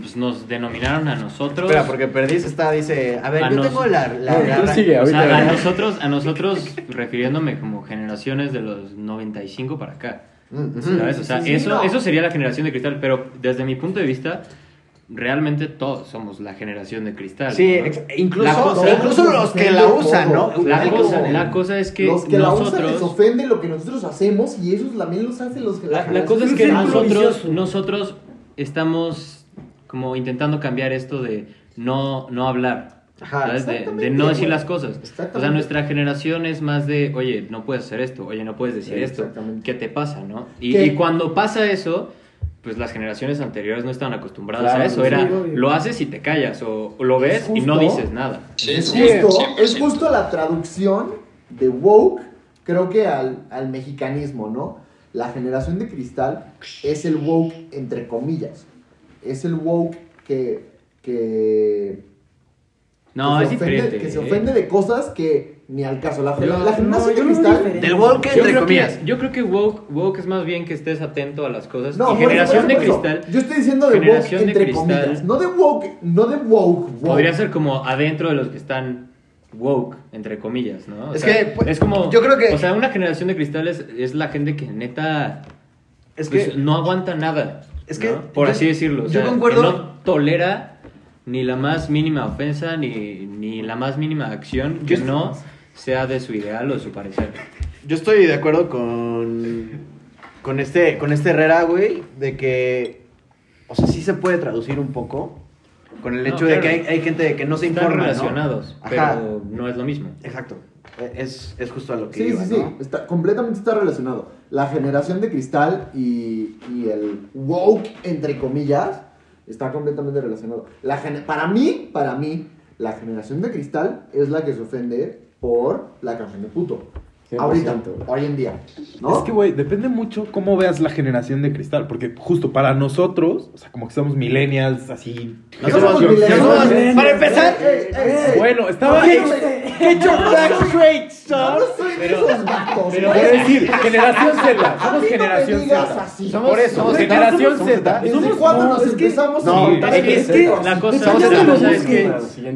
pues, nos denominaron a nosotros. Espera, porque Perdiz está, dice, a ver, A yo nos- tengo la... la, la- tú sigue, O sea, a verás. nosotros, a nosotros refiriéndome como generaciones de los 95 para acá. Mm. ¿Sabes? O sea, Sí, sí, eso, no. eso sería la generación de cristal, pero desde mi punto de vista, realmente todos somos la generación de cristal. Sí, incluso, La cosa- incluso los que la usan, ¿no? La cosa, usan, la cosa es que los que la usan nosotros... les ofende lo que nosotros hacemos y ellos también los hacen los que La, la cosa es que nosotros, nosotros estamos como intentando cambiar esto de no, no hablar. Ajá, ¿sabes? De, no decir las cosas. O sea, Exactamente. nuestra generación es más de, oye, no puedes hacer esto, oye, no puedes decir Sí, esto. ¿Qué te pasa, no? Y cuando pasa eso, pues las generaciones anteriores no estaban acostumbradas Claro, a eso. sí, Era, obvio. lo haces y te callas, o, o lo ves y no dices nada. Sí, Es justo, 100%. es justo la traducción de woke, creo que al, al mexicanismo, ¿no? La generación de cristal es el woke entre comillas. Es el woke que, que, No, que es se ofende, diferente. que se ¿eh? ofende de cosas que ni al caso. La, Yo- la- no, de cristal. Del woke entre comillas. que, yo creo que woke, woke es más bien que estés atento a las cosas. No, y generación eso, de cristal Yo estoy diciendo de woke Generación de entre cristal. comillas. No de woke, no de woke, woke. podría ser como adentro de los que están woke, entre comillas, ¿no? O Es sea, que, pues, es como, yo creo que- o sea, una generación de cristales es la gente que neta, Es pues, que, no aguanta nada, Es ¿no? que por yo- así decirlo, o yo concuerdo- que no tolera ni la más mínima ofensa ni, ni la más mínima acción que no sea de su ideal o de su parecer. yo estoy de acuerdo con, con, este, con este Herrera, güey, de que, o sea, sí se puede traducir un poco con el No, hecho de claro. que hay, hay gente que no se Están informa, ¿no? relacionados, Ajá. pero no es lo mismo. Exacto. Es, es justo a lo que Sí, iba, sí, sí, ¿no? está, completamente está relacionado. La generación de cristal y, y el woke, entre comillas, está completamente relacionado. La para mí, para mí, la generación de cristal es la que se ofende por la canción de puto. 100%, Ahorita, hoy en día. ¿no? Es que, güey, depende mucho cómo veas la generación de cristal. Porque justo para nosotros, o sea, como que somos millennials, así. No somos somos millennials. millennials. No somos- Para empezar, Ey, ey, ey. Bueno, estaba. Oye, Get your facts straight, son. soy de Pero- esos vatos. pero- güey. Por decir, generación Z. A Somos mí no me generación digas Z. así. Por eso, Somos- generación Z. ¿Desde cuándo no, nos empezamos no, a es que, el es que respeto? la cosa, de cosa es que,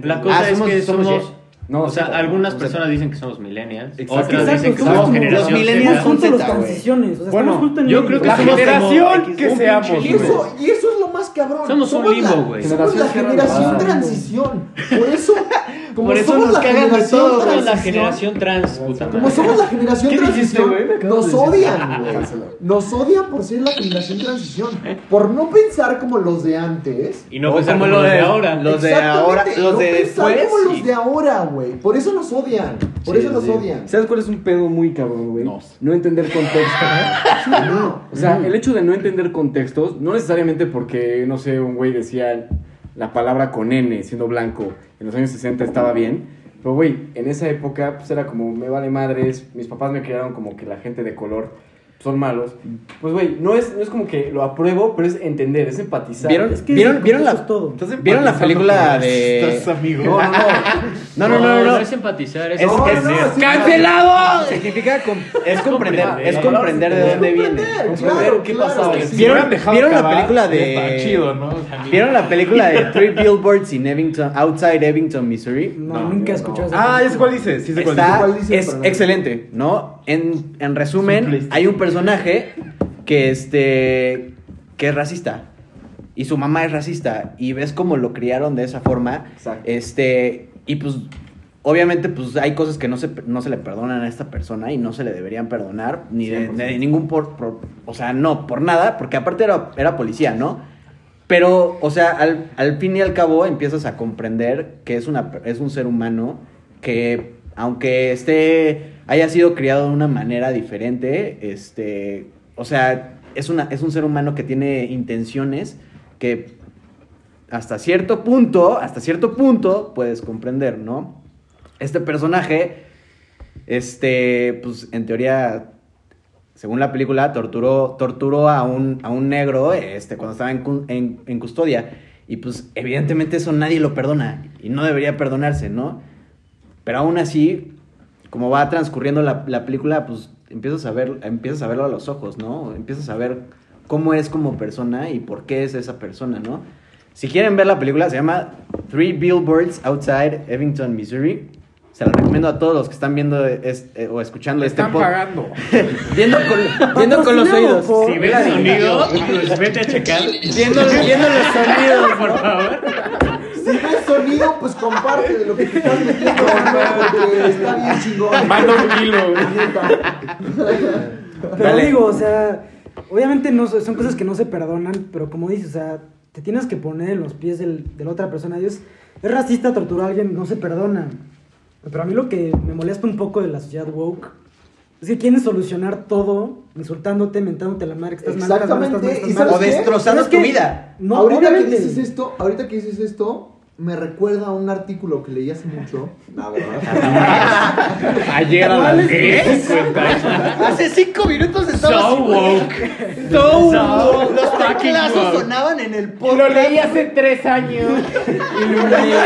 la cosa Ah, es que somos, No, o sea, Z, algunas somos personas dicen que somos millennials, Exacto. otras Exacto, dicen que somos somos como generación los millennials son Z, güey. transiciones. O sea, Bueno, justo en yo creo que La somos generación como que un seamos, pinche Y eso, y eso es lo más cabrón. Somos un la- limbo, güey. Somos la Generación transición. Por eso, como Por eso somos nos la cagan de generación todo, güey. La generación trans, puta Como madre. somos la generación ¿Qué dijiste, transición, güey? Me acabas nos de decir. odian, güey. Nos odian por ser la generación transición. Por no pensar como los de antes. Y no O pensar como como lo los de ahora. los de Exactamente, ahora, los no de pensar después, como los sí. de ahora, güey. Por eso nos odian. Por Sí, eso nos sí. odian. ¿Sabes cuál es un pedo muy cabrón, güey? No. No entender contexto. No. O sea, el hecho de no entender contextos, no necesariamente porque, no sé, un güey decía la palabra con N siendo blanco en los años 60 estaba bien. Pero, güey, en esa época, pues era como, me vale madres, mis papás me criaron como que la gente de color son malos. Pues, güey, no es, no es como que lo apruebo, pero es entender, es empatizar. ¿Vieron? Es que ¿Vieron, vieron, la, es todo. ¿Vieron la película de- Estás amigo. No, no, no. No, no, no, no. es empatizar, es, Es No, que no, no, sí, ¡Cancelado! Significa com- es comprender, es comprender de dónde viene. Claro, qué claro, pasaba. sí. ¿Vieron, ¿vieron la película Está de chido, ¿no? ¿Vieron la película de Three Billboards in Ebbington, Outside Ebbington, Missouri? No, No, nunca he no. escuchado esa Ah, es cuál dice. Sí sé cuál Está, ¿Cuál dice es excelente, ¿no? En, en resumen, Simplista. hay un personaje que este que es racista. y su mamá es racista y ves cómo lo criaron de esa forma, Exacto. este, y pues obviamente pues hay cosas que no se, no se le perdonan a esta persona y no se le deberían perdonar ni de, de ningún por, por- o sea, no, por nada, porque aparte era, era policía, ¿no? Pero, o sea, al, al fin y al cabo empiezas a comprender que es, una, es un ser humano que, aunque esté, haya sido criado de una manera diferente, este, o sea, es, una, es un ser humano que tiene intenciones que hasta cierto punto, hasta cierto punto puedes comprender, ¿no? Este personaje, este, pues en teoría según la película, torturó, torturó a, un, a un negro este, cuando estaba en, en- en custodia. Y pues evidentemente eso nadie lo perdona y no debería perdonarse, ¿no? Pero aún así, como va transcurriendo la, la película, pues empiezas a, ver, empiezas a verlo a los ojos, ¿no? Empiezas a ver cómo es como persona y por qué es esa persona, ¿no? Si quieren ver la película, se llama Three Billboards Outside Evington, Missouri. Se la recomiendo a todos los que están viendo es- eh, o escuchando este Están pod- pagando. Viendo con, viendo con los oídos. por- Si ves sonido, pues vete a checar. Viendo, viendo los sonidos. por favor. Si ves sonido, pues comparte de lo que te estás metiendo, ¿no? porque está bien chingón. Manda un kilo, güey. Pero Dale. digo, o sea, obviamente no son cosas que no se perdonan, pero como dices, o sea, te tienes que poner en los pies del, de la otra persona. Dios es racista, torturar a alguien, no se perdona. Pero a mí lo que me molesta un poco de la sociedad woke es que quieren solucionar todo insultándote, mentándote la madre, que estás mal, estás mal, estás mal, Exactamente, estás ¿y mal. O destrozando tu vida. No, ahorita obviamente. que dices esto, ahorita que dices esto, me recuerda a un artículo que leí hace mucho. La verdad. Ayer a las 10. Hace cinco minutos So woke. So, So los woke. sonaban en el Lo podcast. leí hace tres años.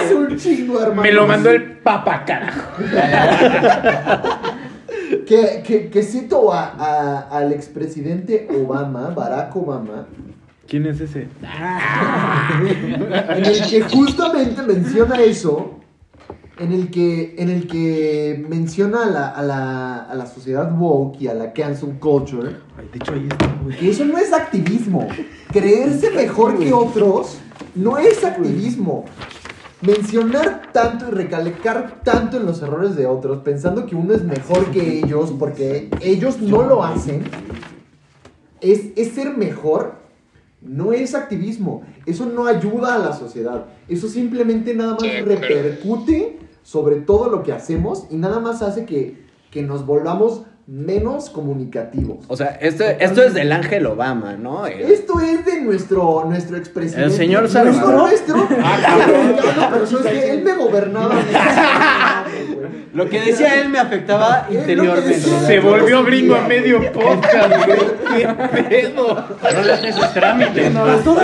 Hace un chingo, hermano. Me lo mandó el papá, carajo. Que, que, que cito a, a- al expresidente Obama, Barack Obama, ¿Quién es ese? en el que justamente menciona eso, en el que, en el que menciona a la, a, la, a la sociedad woke y a la cancel culture, Ay, de hecho, ahí está, güey. que eso no es activismo. Creerse mejor que otros no es activismo. Mencionar tanto y recalcar tanto en los errores de otros, pensando que uno es mejor que ellos porque ellos no lo hacen, es, es ser mejor, no es activismo. Eso no ayuda a la sociedad. Eso simplemente nada más Sí, repercute sobre todo lo que hacemos y nada más hace que, que nos volvamos menos comunicativos. O sea, esto, esto es del Ángel Obama, ¿no? El- Esto es de nuestro, nuestro expresidente. El señor No Salvador. es nuestro. Ah, pero eso es que él me gobernaba. Lo que decía él me afectaba interiormente. Se volvió gringo a medio podcast, güey. ¿Qué pedo? No le haces sus trámites. De argentino, pasó de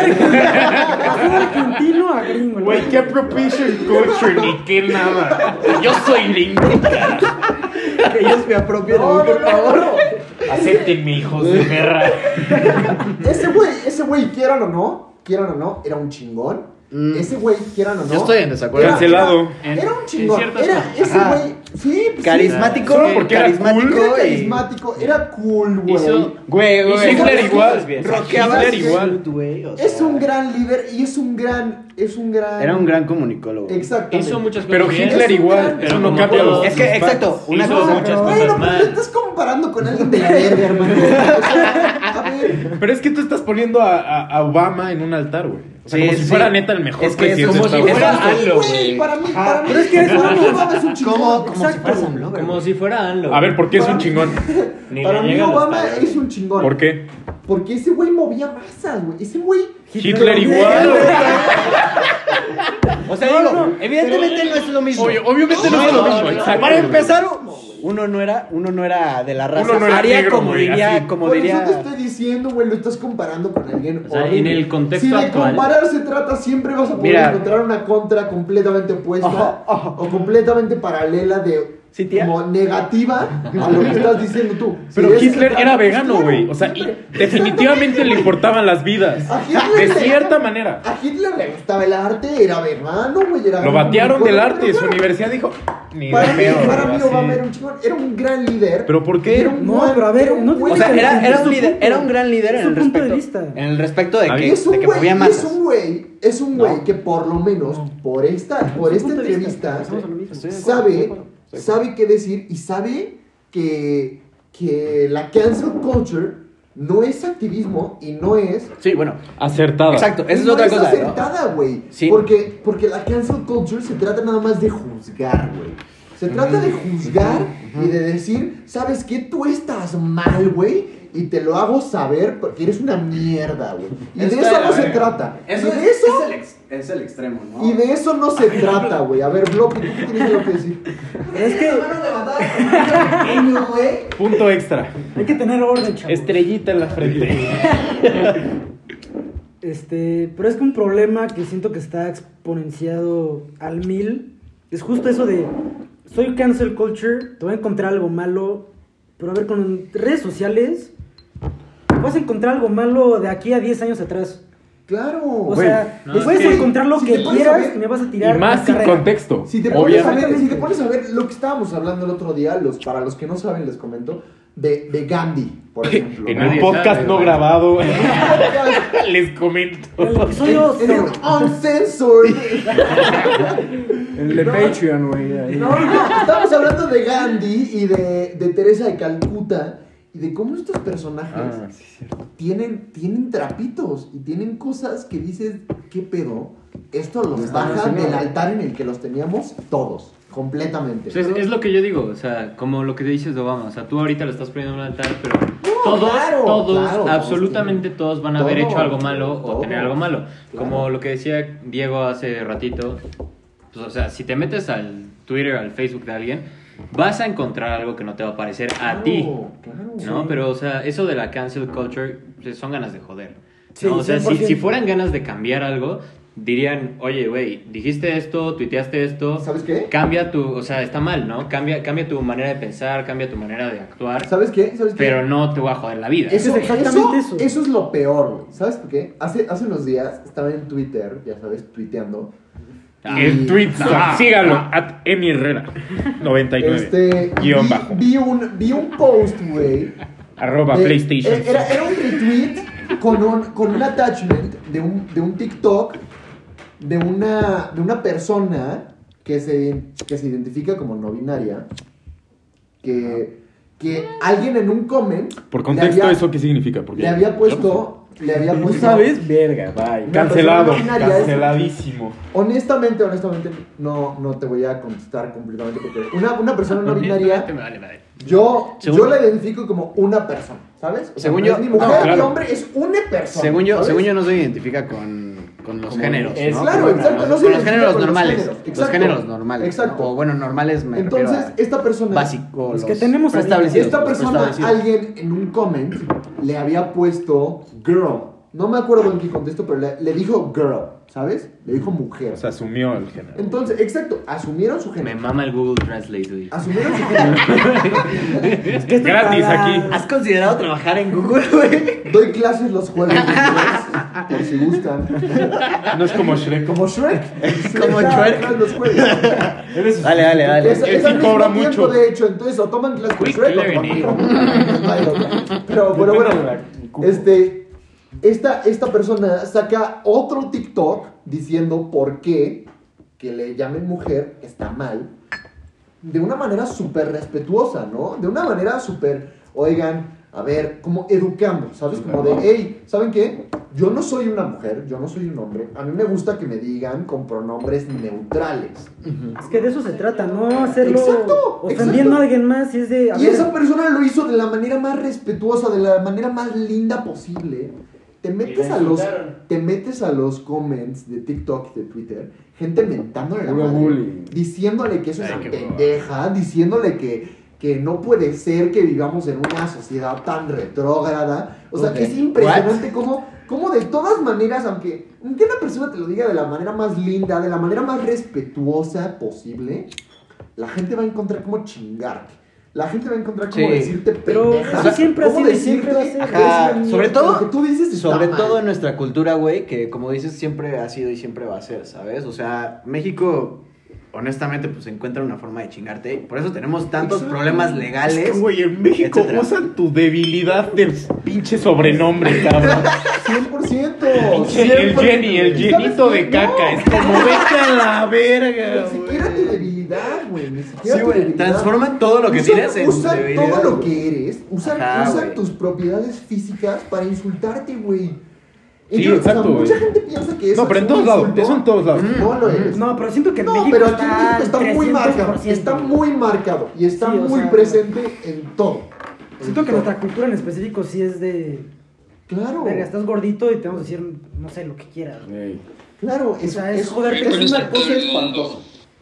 argentino a gringo. ¿no? Güey, qué appropriation culture, ni qué nada. Yo soy gringo. Que ellos me apropien No, mí, no, por no, favor. no. Acéptenme, hijos de perra. Ese güey, ese güey, quieran o no, quieran o no, era un chingón. Mm. Ese güey, quieran o no. Yo estoy en desacuerdo. era- Cancelado. Era, era un chingón. Era ese güey. Sí, pues, Carismático, Solo porque era carismático era y... carismático, era cool, güey. Hizo- Güey, güey. Hitler igual. bien. Hitler igual. güey, o sea, Es un gran líder y es un gran, es un gran. Era un gran comunicólogo. Exactamente. Hizo muchas cosas Pero. Hitler igual. Eso no cambia los. Es que, exacto, una Hizo cosa... muchas cosas Bueno, pero mal. estás comparando con alguien de la verga, hermano. A ver. Pero es que tú estás poniendo a, a- a Obama en un altar, güey. O sea, Sí, como si sí. fuera neta el mejor Es que es como si fuera Güey, güey. para mí, para mí. pero es que para es. Obama es un chingón. Como, como si fuera Sam Lover. Como si fuera AMLO. A ver, ¿por qué es un chingón? Ni Para mí Obama es un chingón. ¿Por qué? Porque ese güey movía masas, güey. Ese güey. Hitler igual. O sea, digo, evidentemente no es lo mismo. Obviamente no es lo mismo. exacto. Para empezar, uno no era, uno no era de la raza. Uno no era Haría negro, como güey, diría, así. como Por diría. eso te estoy diciendo, güey, lo estás comparando con alguien. O sea, horrible. en el contexto Si de actual- comparar se trata, siempre vas a poder Mira. encontrar una contra completamente opuesta Ajá, ajá. o completamente paralela de Sí, tía. como negativa a lo que estás diciendo tú. Pero Si Hitler era vegano, claro, güey. O sea, y definitivamente le importaban las vidas. Hitler De cierta manera. A Hitler le gustaba el arte, era vegano, güey. Lo batearon del arte. Su universidad dijo. Ni de Para mí, pedo, para mí. Obama era un chingón, era un gran líder. ¿Pero por qué? Era un No, buen- pero a ver, era un no buen O sea, era, era, un líder, punto. era un gran líder en el punto de respecto. vista. En el respecto de que, es un de que güey, movía es un güey, es un güey No. que por lo menos por esta, por esta entrevista Estamos sabe, qué decir y sabe que, que la cancel culture no es activismo y no es Sí, bueno. Acertada. Exacto, esa es no otra es cosa. ¿no? acertada, güey. Sí. Porque, porque la cancel culture se trata nada más de juzgar, güey. Se trata de juzgar y de decir, ¿sabes qué? Tú estás mal, güey. Y te lo hago saber porque eres una mierda, güey. Y de Eso de no se trata. Eso y es, de eso, es el, ex- es el extremo, ¿no? y de eso no se trata, güey. A ver, Bloque, ¿tú qué tienes que decir? Es que Pequeño, güey. Punto extra. hay que tener orden, chavos. Estrellita en la frente. Este, pero es que un problema que siento que está exponenciado al mil es justo eso de soy cancel culture, te voy a encontrar algo malo, pero a ver, con redes sociales vas a encontrar algo malo de aquí a 10 años atrás. Claro. O Güey, sea, no, es puedes que- encontrar lo si que quieras ver- y me vas a Y tirar más la sin carrera. contexto. Si te, pones a ver, si te pones a ver lo que estábamos hablando el otro día, los, para los que no saben, les comento, de, de Gandhi, por ejemplo. En un podcast sabe, no güey. grabado. Les comento. El episodio un uncensored. El de No. Patreon, güey. No, no, estamos hablando de Gandhi y de, de Teresa de Calcuta y de cómo estos personajes Ah, sí, tienen, tienen trapitos y tienen cosas que dices, ¿qué pedo? Esto los Está baja relacionado. del altar en el que los teníamos todos, completamente. Pues es, es lo que yo digo, o sea, como lo que dices de Obama, o sea, tú ahorita lo estás poniendo en un altar, pero todos, claro, todos, claro, todos absolutamente tienen- todos van a haber todo, hecho algo malo o todo, tener algo malo. claro. Como lo que decía Diego hace ratito, pues, o sea, si te metes al Twitter, al Facebook de alguien, vas a encontrar algo que no te va a parecer a Claro, ti. claro. ¿No? Pero, o sea, eso de la cancel culture pues, son ganas de joder. Sí, ¿no? O sea, si, 100%. si fueran ganas de cambiar algo, dirían, oye, güey, dijiste esto, tuiteaste esto, ¿Sabes qué? cambia tu, o sea, está mal, ¿no? Cambia, cambia tu manera de pensar, cambia tu manera de actuar, ¿Sabes qué? ¿Sabes qué? pero no te voy a joder la vida. Eso, Es exactamente eso, eso. eso es lo peor, güey. ¿Sabes por qué? Hace, hace unos días estaba en Twitter, ya sabes, tuiteando. Ah, El tweet, Ah. sígalo, at Emi Herrera, 99, Este, guion vi, bajo, Vi un, vi un post, güey. arroba de- PlayStation. Era, era un retweet con un, con un attachment de un, de un TikTok de una, de una persona que se, que se identifica como no binaria. Que, que alguien en un comment. Por contexto, había- ¿eso qué significa? Porque Le había puesto. Le había ¿Tú puesto. sabes? Verga, bye. Cancelado, canceladísimo. Honestamente, honestamente, no, no te voy a contestar completamente porque una, una persona no binaria, Me vale, madre. yo, Según- yo la identifico como una persona, ¿sabes? O sea, Según no yo- es ni mujer no, ni claro. hombre, es una persona. Según yo, ¿sabes? según yo no se identifica con, con los Como géneros. es- ¿no? claro, Con- exacto, no con los géneros con los normales. géneros, Los exacto. géneros normales. Exacto. ¿no? O bueno, normales me Entonces, esta persona, básico. Los que tenemos ahorita. preestablecidos. esta persona, alguien en un comment le había puesto girl. No me acuerdo en qué contexto, pero le, le dijo girl, ¿sabes? Le dijo mujer. O sea, asumió el género. Entonces, exacto, asumieron su Me género. mama el Google Translate. Asumieron su género. Es Gratis para- aquí. ¿Has considerado trabajar en Google, güey? Doy clases los jueves, de inglés, por si gustan. No es como Shrek. Como Shrek. Como Shrek. Dale, dale, dale. Es, Él es cobra tiempo, mucho. de hecho, entonces o toman clases con Shrek o toman Pero, pero bueno, este, esta, esta persona saca otro TikTok diciendo por qué que le llamen mujer está mal. De una manera súper respetuosa, ¿no? De una manera súper, oigan, a ver, como educando, ¿sabes? Como de, hey, ¿saben qué? Yo no soy una mujer, yo no soy un hombre. A mí me gusta que me digan con pronombres neutrales. Es que de eso se trata, no hacerlo Exacto, ofendiendo exacto. a alguien más. Y es de. a Y ver, esa persona lo hizo de la manera más respetuosa, de la manera más linda posible. Te metes a los te metes a los comments de TikTok y de Twitter, gente mentándole la madre, diciéndole que eso es una pendeja, diciéndole que, que no puede ser que vivamos en una sociedad tan retrógrada. O sea, que es impresionante cómo, cómo de todas maneras, aunque, aunque una persona te lo diga de la manera más linda, de la manera más respetuosa posible, la gente va a encontrar cómo chingarte. La gente va a encontrar cómo Sí. decirte Pero pendeja. eso siempre y decirte siempre Ajá, sobre todo- Lo que tú dices Sobre mal. todo en nuestra cultura, güey, que como dices, siempre ha sido y siempre va a ser, ¿sabes? O sea, México, honestamente, pues encuentra una forma de chingarte. Por eso tenemos tantos Exacto. problemas legales. Es que, güey, en México etcétera. usan tu debilidad del pinche sobrenombre, cabrón. 100%. Pinche el Jenny, el llenito de caca. Es como vete a la verga, Ni siquiera tu debilidad, güey. Ni siquiera Sí, tu debilidad. transforman todo lo que Usan- tienes en usan debilidad, todo lo que eres. Usan, Ajá, usan tus propiedades físicas para insultarte, güey. Sí, Ellos- o sea, exacto, Mucha gente piensa que eso No, pero es en todos lados. Eso en todos lados. No lo es. No, pero siento que en No, México pero aquí en está, México está muy 300%. marcado. Está muy marcado. Y está Sí, muy sea, presente en todo. En Siento que todo. nuestra cultura en específico sí es de. Claro. Verga, estás gordito y te vamos a decir, no sé, lo que quieras. Ey. Claro, es, O sea, es es, joderte es con una cosa espantosa.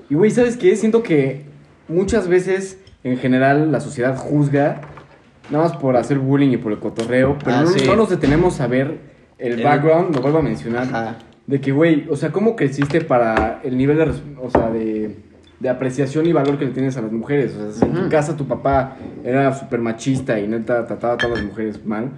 Y güey, ¿sabes qué? Siento que muchas veces, en general, la sociedad juzga nada más por hacer bullying y por el cotorreo, pero Ah, no, sí. no nos detenemos a ver el, El- background, lo vuelvo a mencionar, Ajá. de que, güey, o sea, ¿cómo creciste para el nivel de, o sea, de, de apreciación y valor que le tienes a las mujeres? O sea, si en tu casa tu papá era súper machista y neta trataba a todas las mujeres mal,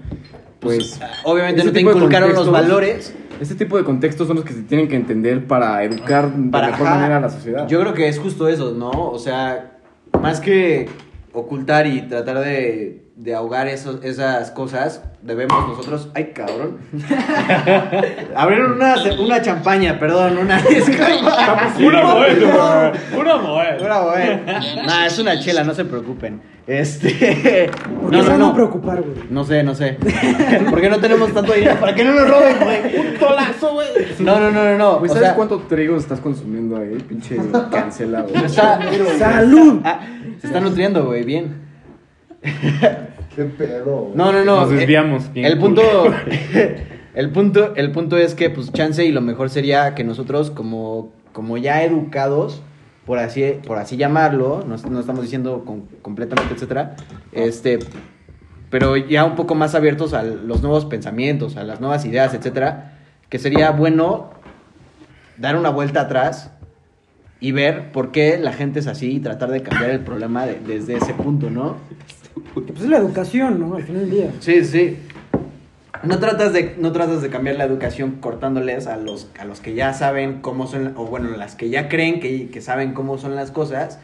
pues... Obviamente ese no te inculcaron los valores. Este tipo de contextos son los que se tienen que entender para educar Para, de mejor ajá. manera a la sociedad. Yo creo que es justo eso, ¿no? O sea, más que ocultar y tratar de, de ahogar esos, esas cosas, debemos nosotros. ¡Ay, cabrón! Abrieron una, una champaña, perdón, una disculpa. Una muerte, Una muerte. Una buena. Nah, es una chela, no se preocupen. Este. ¿Por qué se van a preocupar, güey? No sé, no sé. ¿Por qué no tenemos tanto dinero? ¿Para que no nos roben, güey? Un tolazo, güey. No, no, no, no, no. O ¿sabes sea, cuánto trigo estás consumiendo ahí? Pinche cancelado. Está, ¡Salud! Ah, se está nutriendo, güey, bien. ¿Qué pedo? No, no, no. Nos eh, desviamos, El punto. El punto, el punto es que, pues, chance y lo mejor sería que nosotros, como, como ya educados, por así, por así llamarlo, no, no estamos diciendo con- completamente, etcétera, este, pero ya un poco más abiertos a los nuevos pensamientos, a las nuevas ideas, etcétera, que sería bueno dar una vuelta atrás y ver por qué la gente es así y tratar de cambiar el problema de- desde ese punto, ¿no? Pues es la educación, ¿no? Al final del día. Sí, sí. No tratas de, no tratas de cambiar la educación cortándoles a los, a los que ya saben cómo son, o bueno, las que ya creen que, que saben cómo son las cosas,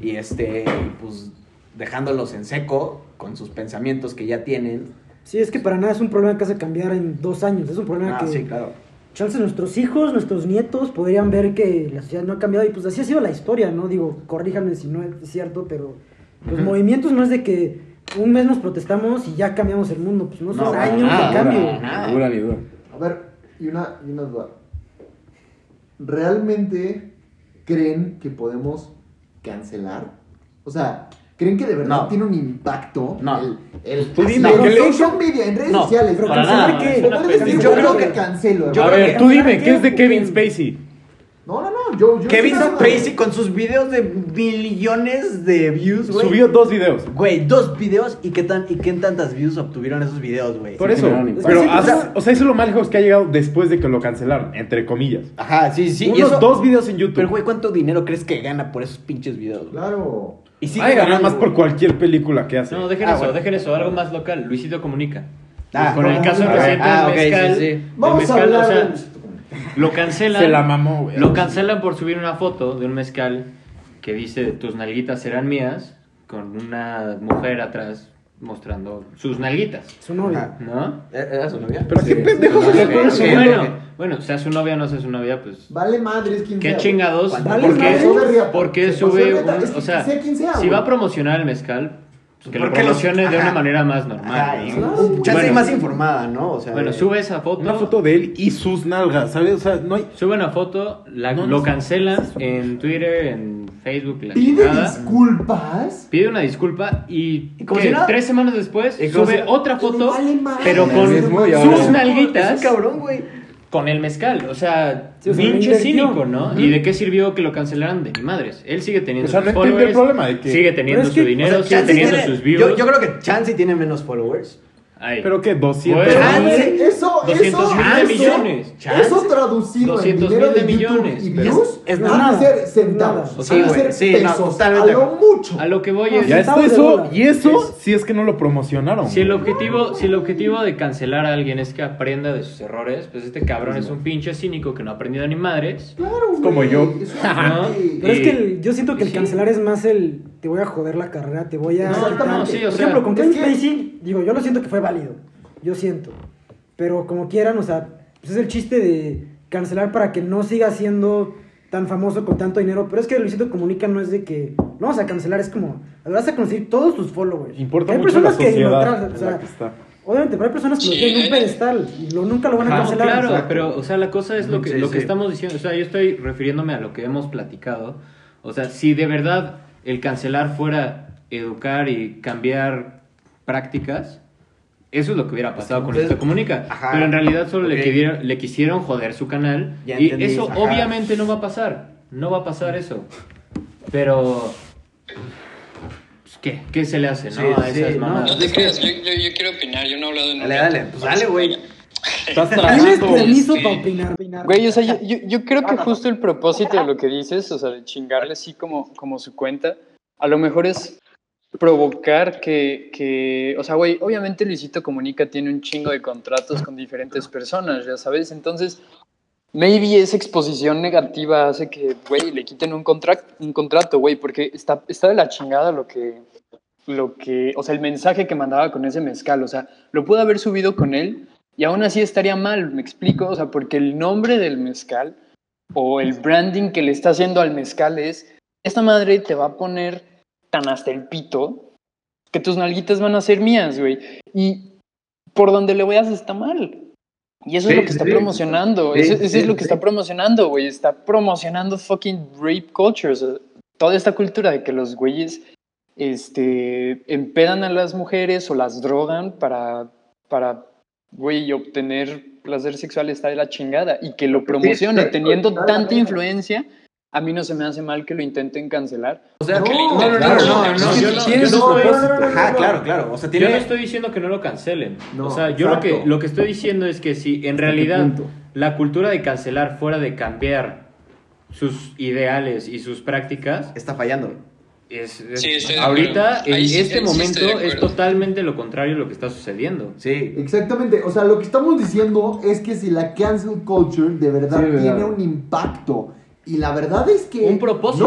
y este, pues dejándolos en seco con sus pensamientos que ya tienen. Sí, es que para nada es un problema que hace cambiar en dos años. Es un problema Ah, que sí, claro. chance nuestros hijos, nuestros nietos podrían ver que la sociedad no ha cambiado y pues así ha sido la historia, ¿no? Digo, corríjanme si no es cierto, pero los movimientos no es de que un mes nos protestamos y ya cambiamos el mundo, pues no son No, años nada, de cambio. nada. Ni dura ni dura. A ver, y una, y una duda. ¿Realmente creen que podemos cancelar? O sea, ¿creen que de verdad No. tiene un impacto? No. El, el, Tú así, dime, en ¿qué le- social media, en redes No, sociales. pero cancelar nada. qué? Yo creo que cancelo. yo a ver, tú dime, ¿qué? ¿qué es de Kevin. Spacey? No. Yo, yo Kevin Spacey con sus videos de millones de views, güey. Subió dos videos. Güey, dos videos y qué tan y qué tantas views obtuvieron esos videos, güey. Por Sí, eso. Pero, sí, o sea, o sea- eso es lo más lejos que ha llegado después de que lo cancelaron, entre comillas. Ajá, sí, sí. y Unos eso- dos videos en YouTube. Pero, güey, ¿cuánto dinero crees que gana por esos pinches videos? Claro. Y sigue Ay, ganar ganando, más por cualquier película que hace. No, dejen Ah, eso, bueno. dejen eso, algo más local. Luisito Comunica. Ah, Con el no, caso ah, reciente ah, del ok, mezcal, sí, sí. Vamos mezcal, a hablar o sea, de... lo cancelan. Se la mamó, güey. Lo cancelan por subir una foto de un mezcal que dice tus nalguitas serán mías con una mujer atrás mostrando sus nalguitas, Su novia. ¿no? ¿E- ¿Era su novia? Pero qué pendejo se le. Bueno, bueno, sea su novia o no sea su novia, pues Vale madres quién qué sea. chingados, Vale ¿por qué, por qué sube un- es o sea, sea quien sea, si va a promocionar el mezcal, que lo ¿Por qué los- de ajá. una manera más normal. Ajá, ¿no? chance Bueno. más informada, ¿no? O sea, Bueno, sube esa foto, Una foto de él y sus nalgas, ¿sabes? O sea, no hay. sube una foto, la- No, no lo cancelan en Twitter, en Facebook, la ¿Pide chingada. disculpas? Pide una disculpa y, Y como ¿qué? si tres semanas después sube otra foto, pero con sus nalguitas Es un cabrón, güey. Con el mezcal. O sea, Sí, o sea, pinche cínico, ¿no? ¿Y de qué sirvió que lo cancelaran? De ni madres. Él sigue teniendo O sea, sus no followers, el problema de que- sigue teniendo su que, dinero, O sea, sigue teniendo tiene- sus views. Yo, yo creo que Chansey tiene menos followers. Ay. ¿Pero qué? 200 Bueno, eso, 200 eso, mil de eso, millones. Eso traducido en 200 dinero de, YouTube millones, y views es van a ser centavos. O sea, van a ser sí, no, pesos. totalmente a lo mucho. A lo que voy No, es... Ya está eso. Y eso, si es que no lo promocionaron. Si el objetivo, si el objetivo de cancelar a alguien es que aprenda de sus errores, pues este cabrón es un pinche cínico que no ha aprendido ni madres. Claro, güey. como yo. ¿No? Pero es que el- yo siento que el sí. cancelar es más el te voy a joder la carrera, te voy a. No, no, sí, o Por sea, ejemplo, con Kevin que- Spacey, digo, yo lo siento que fue válido. Yo siento. Pero como quieran, o sea, pues es el chiste de cancelar para que no siga siendo tan famoso con tanto dinero. Pero es que Luisito Comunica no es de que no vamos a cancelar, es como, vas a conseguir todos tus followers. Importa Hay mucho la personas que lo sociedad tra- o sea, la que está. Obviamente, pero hay personas que lo tienen en un pedestal y lo, nunca lo van a Ah, cancelar. claro, pero, o sea, la cosa es lo que, Sí, lo que sí. estamos diciendo. O sea, yo estoy refiriéndome a lo que hemos platicado. O sea, si de verdad el cancelar fuera educar y cambiar prácticas, eso es lo que hubiera pasado con Luisito Comunica. ajá, pero en realidad solo le, quisieron, le quisieron joder su canal. Ya y entendí, eso ajá. obviamente no va a pasar. No va a pasar eso. Pero... pues, ¿Qué? ¿Qué se le hace, no? Sí, a sí, esas no, mamadas? No te creas, yo, yo, yo quiero opinar, yo no he hablado en Dale, dale, pues dale, güey. Estás Tienes permiso Sí. para opinar. opinar. Güey, o sea, yo, yo, yo creo que justo el propósito de lo que dices, o sea, de chingarle así como, como su cuenta, a lo mejor es provocar que, que, o sea, güey, obviamente Luisito Comunica tiene un chingo de contratos con diferentes personas, ya sabes, entonces, maybe esa exposición negativa hace que, güey, le quiten un, contract, un contrato, güey, porque está, está de la chingada lo que, lo que, o sea, el mensaje que mandaba con ese mezcal, o sea, lo pudo haber subido con él y aún así estaría mal, me explico, o sea, porque el nombre del mezcal o el branding que le está haciendo al mezcal es, esta madre te va a poner tan hasta el pito que tus nalguitas van a ser mías, güey. Y por donde le veas está mal. Y eso Sí, es lo que está sí. promocionando. Sí, eso es lo que está promocionando, güey. Está promocionando fucking rape culture. o sea, toda esta cultura de que los güeyes este, empedan a las mujeres o las drogan para, para güey, obtener placer sexual está de la chingada. Y que lo promocione sí, teniendo tanta influencia, a mí no se me hace mal que lo intenten cancelar. O sea, No, que- no, no, claro, no, no, no, no, yo no- Ajá, no. claro, claro. O sea, Yo no estoy diciendo que no lo cancelen. No, o sea, yo lo que, lo que estoy diciendo es que si en realidad la cultura de cancelar fuera de cambiar sus ideales y sus prácticas, Está fallando. Es, es- Sí, estoy ahorita en Ahí este ahí momento es totalmente lo contrario de lo que está sucediendo. Sí. Exactamente, o sea, lo que estamos diciendo es que si la cancel culture de verdad Sí, verdad. tiene un impacto y la verdad es que Un propósito,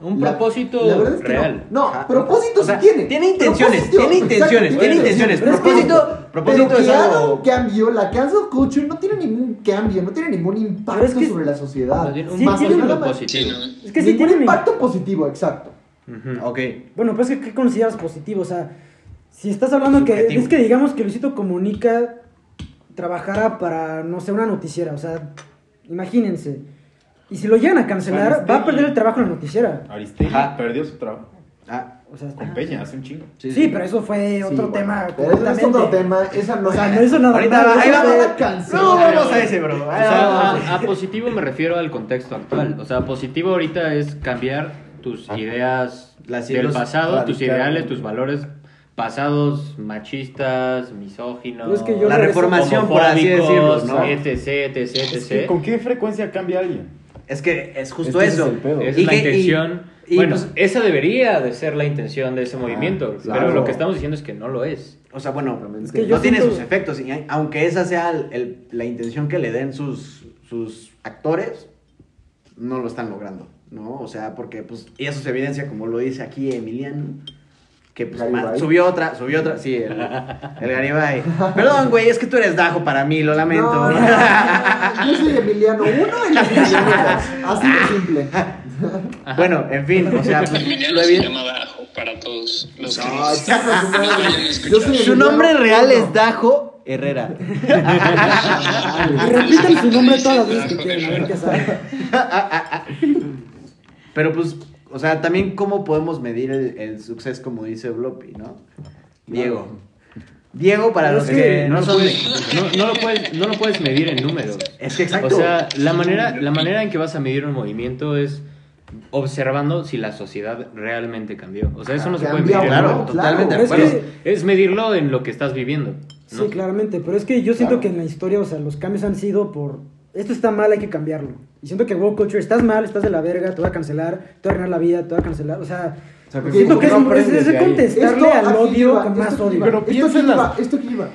no, un la- propósito la verdad es que real. No, no Ajá. propósito O sea, sí tiene. tiene intenciones, Propósito, tiene intenciones, tiene intenciones. Pero es que- Propósito- propósito pero que es haga algo- un cambio, la cancel culture no tiene ningún cambio, no tiene ningún impacto es que- sobre la sociedad. Más bien un Sí, Más tiene. Sí, ¿no? Es que sí ningún tienen impacto positivo, exacto. Ujú. Ok. Bueno, pues que ¿qué consideras positivo? O sea, si estás hablando que es que digamos que Luisito Comunica trabajara para, no sé, una noticiera, o sea, imagínense. Y si lo llegan a cancelar, Aristegui. va a perder el trabajo en la noticiera. Aristegui Ajá. perdió su trabajo. Ah, O sea, Con Peña, hace un chingo. Sí, pero eso fue Sí, otro bueno, tema Pero ese es otro tema, esa no O sea, no hizo nada. Ahorita va- ahí eso vamos a cancelar. no, vamos a ese, bro. O sea, a positivo me refiero al contexto actual. O sea, positivo ahorita es cambiar tus ideas Las del pasado, tus ideales, tus valores pasados machistas, misóginos, Pero es que yo La reformación, por así decirlo, ¿no? etc, etc, Es que, etc. ¿Con qué frecuencia cambia alguien? Es que es justo Es que ese eso. es. Esa Y es la que- y- intención. y, bueno, pues, esa debería de ser la intención de ese movimiento, claro. pero lo que estamos diciendo es que no lo es. O sea, bueno, Es que no tiene siento- sus efectos. Y aunque esa sea el- el- la intención que le den sus, sus actores, no lo están logrando, ¿no? O sea, porque, pues, y eso se evidencia, como lo dice aquí Emiliano, que pues, subió otra, subió otra, sí, el, el Garibay. Perdón, güey, es que tú eres Dajo para mí, lo lamento. No, no, no, yo soy Emiliano, uno en las Emilianetas, así de simple. bueno, en fin, o sea, pues, Emiliano se llama Bajo para todos los que No, su Emiliano nombre real es Dajo Herrera. Y repiten su nombre todas las veces que quieran, a ver Herrera. qué sale. Pero pues, o sea, también cómo podemos medir el, el suceso, como dice Bloppy, ¿no? Diego. Diego, para los es que, que no lo son... puedes- no, no lo puedes, no lo puedes medir en números. Es que exacto. O sea, la manera, la manera en que vas a medir un movimiento es observando si la sociedad realmente cambió. O sea, eso no se puede medir claro, totalmente de Es acuerdo. que- Es medirlo en lo que estás viviendo. Sí, claramente, pero es que yo siento Claro. que en la historia, o sea, los cambios han sido por... Esto está mal, hay que cambiarlo. Y siento que woke culture, estás mal, estás de la verga, te voy a cancelar, te voy a arruinar la vida, te voy a cancelar, o sea... O sea, que siento que es, no es, es contestarle Esto al odio con más odio. Pero esto que iba, esto que iba.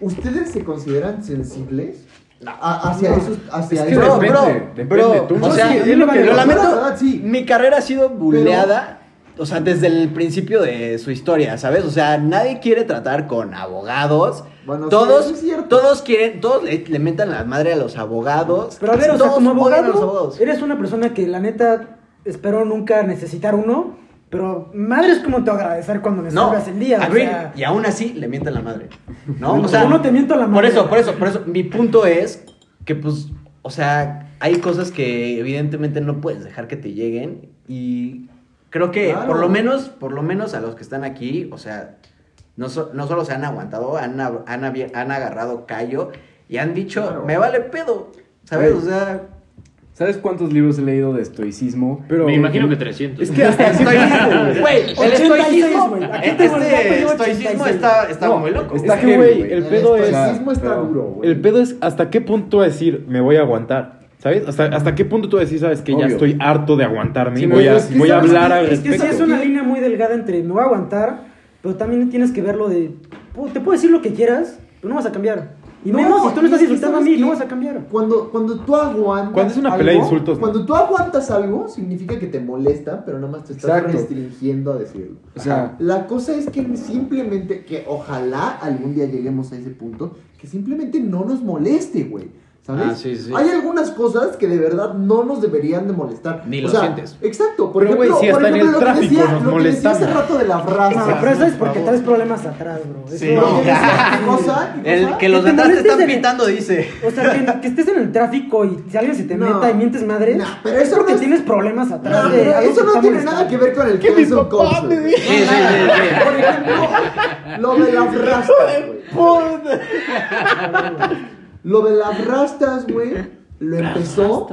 ¿Ustedes se consideran sensibles a- hacia esos, hacia Es que esos- bro, depende, bro, depende. bro, Tú no o sea, es lo que lo lamento. la verdad, sí. Mi carrera ha sido buleada, o sea, desde el principio de su historia, ¿sabes? O sea, nadie quiere tratar con abogados. Bueno, todos, es cierto. todos quieren, todos le, le mentan la madre a los abogados. Pero a ver, o sea, como odian a los abogado, abogados. eres una persona que la neta espero nunca necesitar uno, pero madre es como te agradecer cuando me No, salgas el día. o sea, y aún así le mientan la madre. ¿No? O sea, yo no te miento la Por madre. eso, por eso, por eso. Mi punto es que, pues, o sea, hay cosas que evidentemente no puedes dejar que te lleguen. Y creo que Claro. por lo menos, por lo menos a los que están aquí, o sea, no, so- no solo se han aguantado, han, han, han agarrado callo y han dicho, Claro. me vale pedo. ¿Sabes? Güey. O sea, ¿Sabes cuántos libros he leído de estoicismo? Pero, Me imagino que 300. Es que hasta el estoicismo, güey, el 86, estoicismo, el este estoicismo 86. está, está No, muy loco. está Es que, güey, el pedo es- estoicismo está pero- duro, güey. El pedo es hasta qué punto decir me voy a aguantar. ¿Sabes? Hasta, hasta qué punto tú decir, sabes que ya Obvio. estoy harto de aguantarme y Sí, voy no, a, es que voy a hablar al Es que sí respecto. es una línea muy delgada entre me voy a aguantar, pero también tienes que verlo de. "Pu- Te puedo decir lo que quieras, pero no vas a cambiar. Y No, menos si tú y estás insultando a ¿sabes mí, no vas a cambiar. Cuando, cuando tú aguantas. Cuando es una pelea de algo, insultos, ¿no? Cuando tú aguantas algo, significa que te molesta, pero nada más te estás Exacto. restringiendo a decirlo. O sea- la cosa es que simplemente, que ojalá algún día lleguemos a ese punto, que simplemente no nos moleste, güey. ¿Sabes? Ah, sí, sí. Hay algunas cosas que de verdad no nos deberían de molestar. Ni O lo sea, sientes. Exacto. Por Pero, ejemplo, si por ejemplo, el lo que decía- nos lo que decía hace rato de la frase. No, pero eso es porque traes problemas atrás, bro. Eso- Sí, No, no. ¿qué cosa? ¿Qué El cosa? que los Que te están el- pintando dice. O sea, que, que estés en el tráfico y si alguien se te No. meta y mientes madres, No, pero es eso porque no es- tienes problemas atrás No, de pero algo eso no tiene molestando. nada que ver con el Que mi cancel papá culture. me. Por ejemplo, lo de rastas, güey. Lo de las rastas, güey, lo empezó,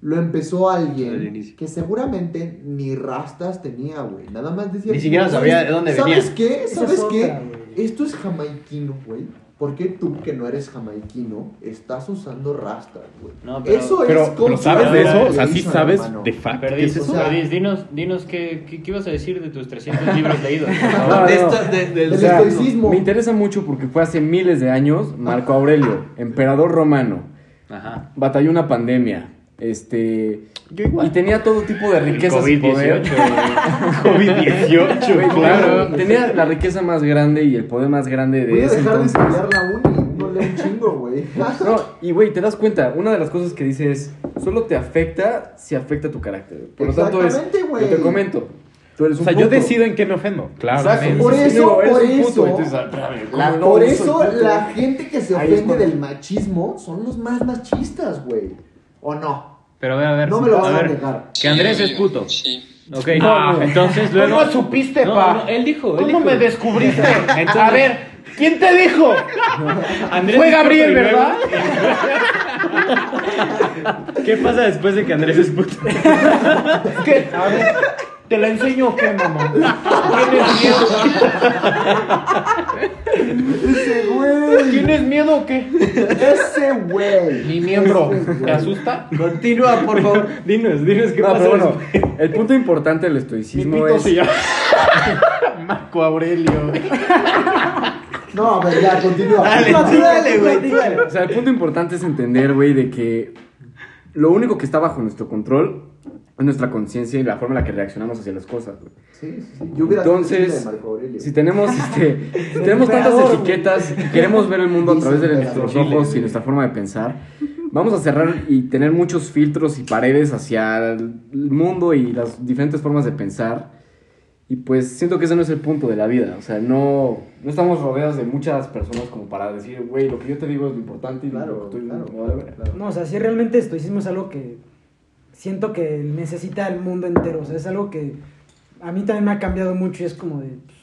lo empezó Al alguien que seguramente ni rastas tenía, güey. Nada más decía. Ni siquiera "¿Sabes- sabía de dónde venía". ¿Sabes qué? ¿Sabes es qué? otra. Esto es jamaiquino, güey. ¿Por qué tú, que no eres jamaiquino, estás usando rastas, güey? No, pero- eso es Pero, pero ¿sabes de eso? O sea, sí sabes hermano. de fact qué Perdís, es eso. o sea- Perdís, dinos, dinos qué, qué, qué ibas a decir de tus 300 libros leídos. No, De esto- de- del Del O sea, estoicismo. me interesa mucho porque fue hace miles de años Marco Aurelio, emperador romano, Ajá. batalló una pandemia, este, Yo igual. y tenía todo tipo de riquezas y poder. COVID-18. COVID-18, Güey, claro. Tenía la riqueza más grande y el poder más grande Voy de a dejar de entonces. estudiar la uni. No leo un chingo, güey. No, y güey, te das cuenta, una de las cosas que dice es, solo te afecta si afecta tu carácter. Por lo tanto es, Exactamente, güey. yo te comento, tú eres O un sea, yo decido en qué me ofendo. Claro. Por eso, por eso, entonces, ah, por eso la gente que se ofende del machismo son los más machistas, güey. ¿O no? Pero a ver, a ver. No me lo vas a ver, negar. Que Andrés es puto. Sí. Ok. No, Ah, no. entonces luego. ¿Cómo supiste, No, pa? no, él dijo. él ¿Cómo dijo. me descubriste? Entonces- A ver, ¿quién te dijo? Andrés Fue Gabriel, y ¿verdad? ¿Qué pasa después de que Andrés es puto? ¿Qué? A ver, ¿te la enseño o qué, mamá? ¿Tienes miedo? Ese güey. ¿Tienes miedo o qué? Ese güey. Mi miembro. ¿te asusta? Continúa, por favor. Dinos, dinos qué No, pasa bueno, el punto importante del Mi estoicismo pito es... se llama Marco Aurelio. No, a ver, ya, continúa. Dale, dale, güey. O sea, el punto importante es entender, güey, de que lo único que está bajo nuestro control es nuestra conciencia y la forma en la que reaccionamos hacia las cosas, güey. Sí, sí, sí. Yo Entonces, si tenemos, este, si tenemos tantas emperador, etiquetas y queremos ver el mundo a través de nuestros Chile, ojos y nuestra forma de pensar, vamos a cerrar y tener muchos filtros y paredes hacia el mundo y las diferentes formas de pensar. Y pues siento que ese no es el punto de la vida. O sea, no, no estamos rodeados de muchas personas como para decir, güey, lo que yo te digo es lo importante y Claro, lo que tú claro, claro, ver". claro. No, o sea, sí realmente estoicismo es algo que siento que necesita el mundo entero. O sea, es algo que a mí también me ha cambiado mucho y es como de, pues,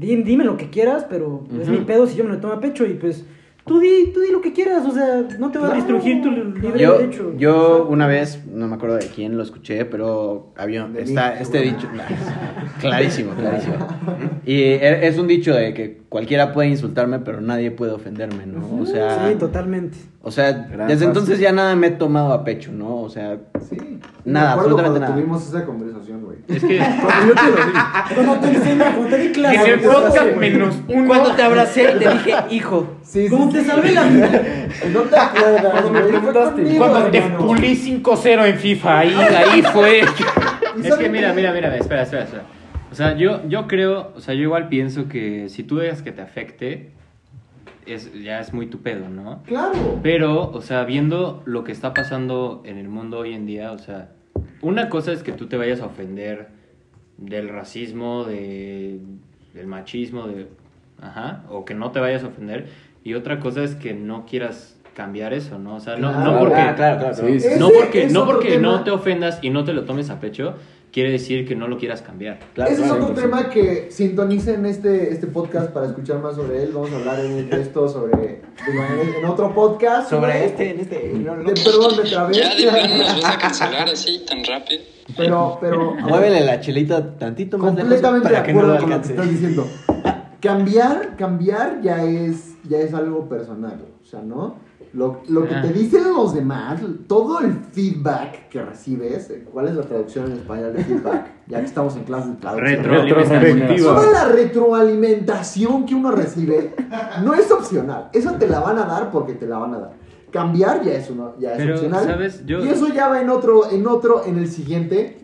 di- dime lo que quieras, pero es mi pedo si yo me lo tomo a pecho y pues tú di, tú di lo que quieras, o sea, no te va a restringir tu libre Yo, derecho. yo una vez, no me acuerdo de quién lo escuché, pero había está este dicho, clarísimo, clarísimo. Y e- es un dicho de que cualquiera puede insultarme, pero nadie puede ofenderme, ¿no? O sea, Sí, totalmente. o sea, Gran desde entonces ya nada me he tomado a pecho, ¿no? O sea, Sí. Nada, absolutamente cuando nada. tuvimos esa conversación, güey. Es que Cuando yo te lo dije. Cuando te enseñé, cuando te di clase. En el podcast menos uno. cuando te abracé y te dije, hijo. Sí, sí, Como sí. te salvé la vida. No te acuerdas, Cuando me preguntaste. Cuando te pulí 5-0 en FIFA, ahí, ahí fue. ¿Y Es que mira, mira, mira, espera, espera, espera. O sea, yo, yo creo, o sea, yo igual pienso que si tú dejas que te afecte, es, ya es muy tu pedo, ¿no? Claro. Pero, o sea, viendo lo que está pasando en el mundo hoy en día, o sea, una cosa es que tú te vayas a ofender del racismo, de, del machismo, de, ajá, o que no te vayas a ofender, y otra cosa es que no quieras cambiar eso, ¿no? O sea, no, Claro. no porque... Claro, claro. Sí, sí. No porque, no, porque no te ofendas y no te lo tomes a pecho, quiere decir que no lo quieras cambiar. Claro, Ese claro, es otro 100%. tema que sintonicen este, este podcast para escuchar más sobre él. Vamos a hablar en esto sobre. digo, en, en otro podcast. Sobre este, en este. no, no. De- perdón, de otra vez. Ya de plano nos vas a cancelar así tan rápido. Pero, pero. Muévele la chelita tantito más lejos completamente de para que no acuerdo lo con lo que alcance. estás diciendo. Cambiar, cambiar ya es, ya es algo personal. O sea, ¿no? Lo, lo que Ah. te dicen los demás, todo el feedback que recibes, eh, ¿cuál es la traducción en español de feedback? Ya que estamos en clase de traducción. Retrospectiva. Toda la retroalimentación que uno recibe no es opcional. Eso te la van a dar porque te la van a dar. Cambiar ya es, uno, ya es Pero, opcional. ¿sabes? Yo- Y eso ya va en otro, en otro, en el siguiente.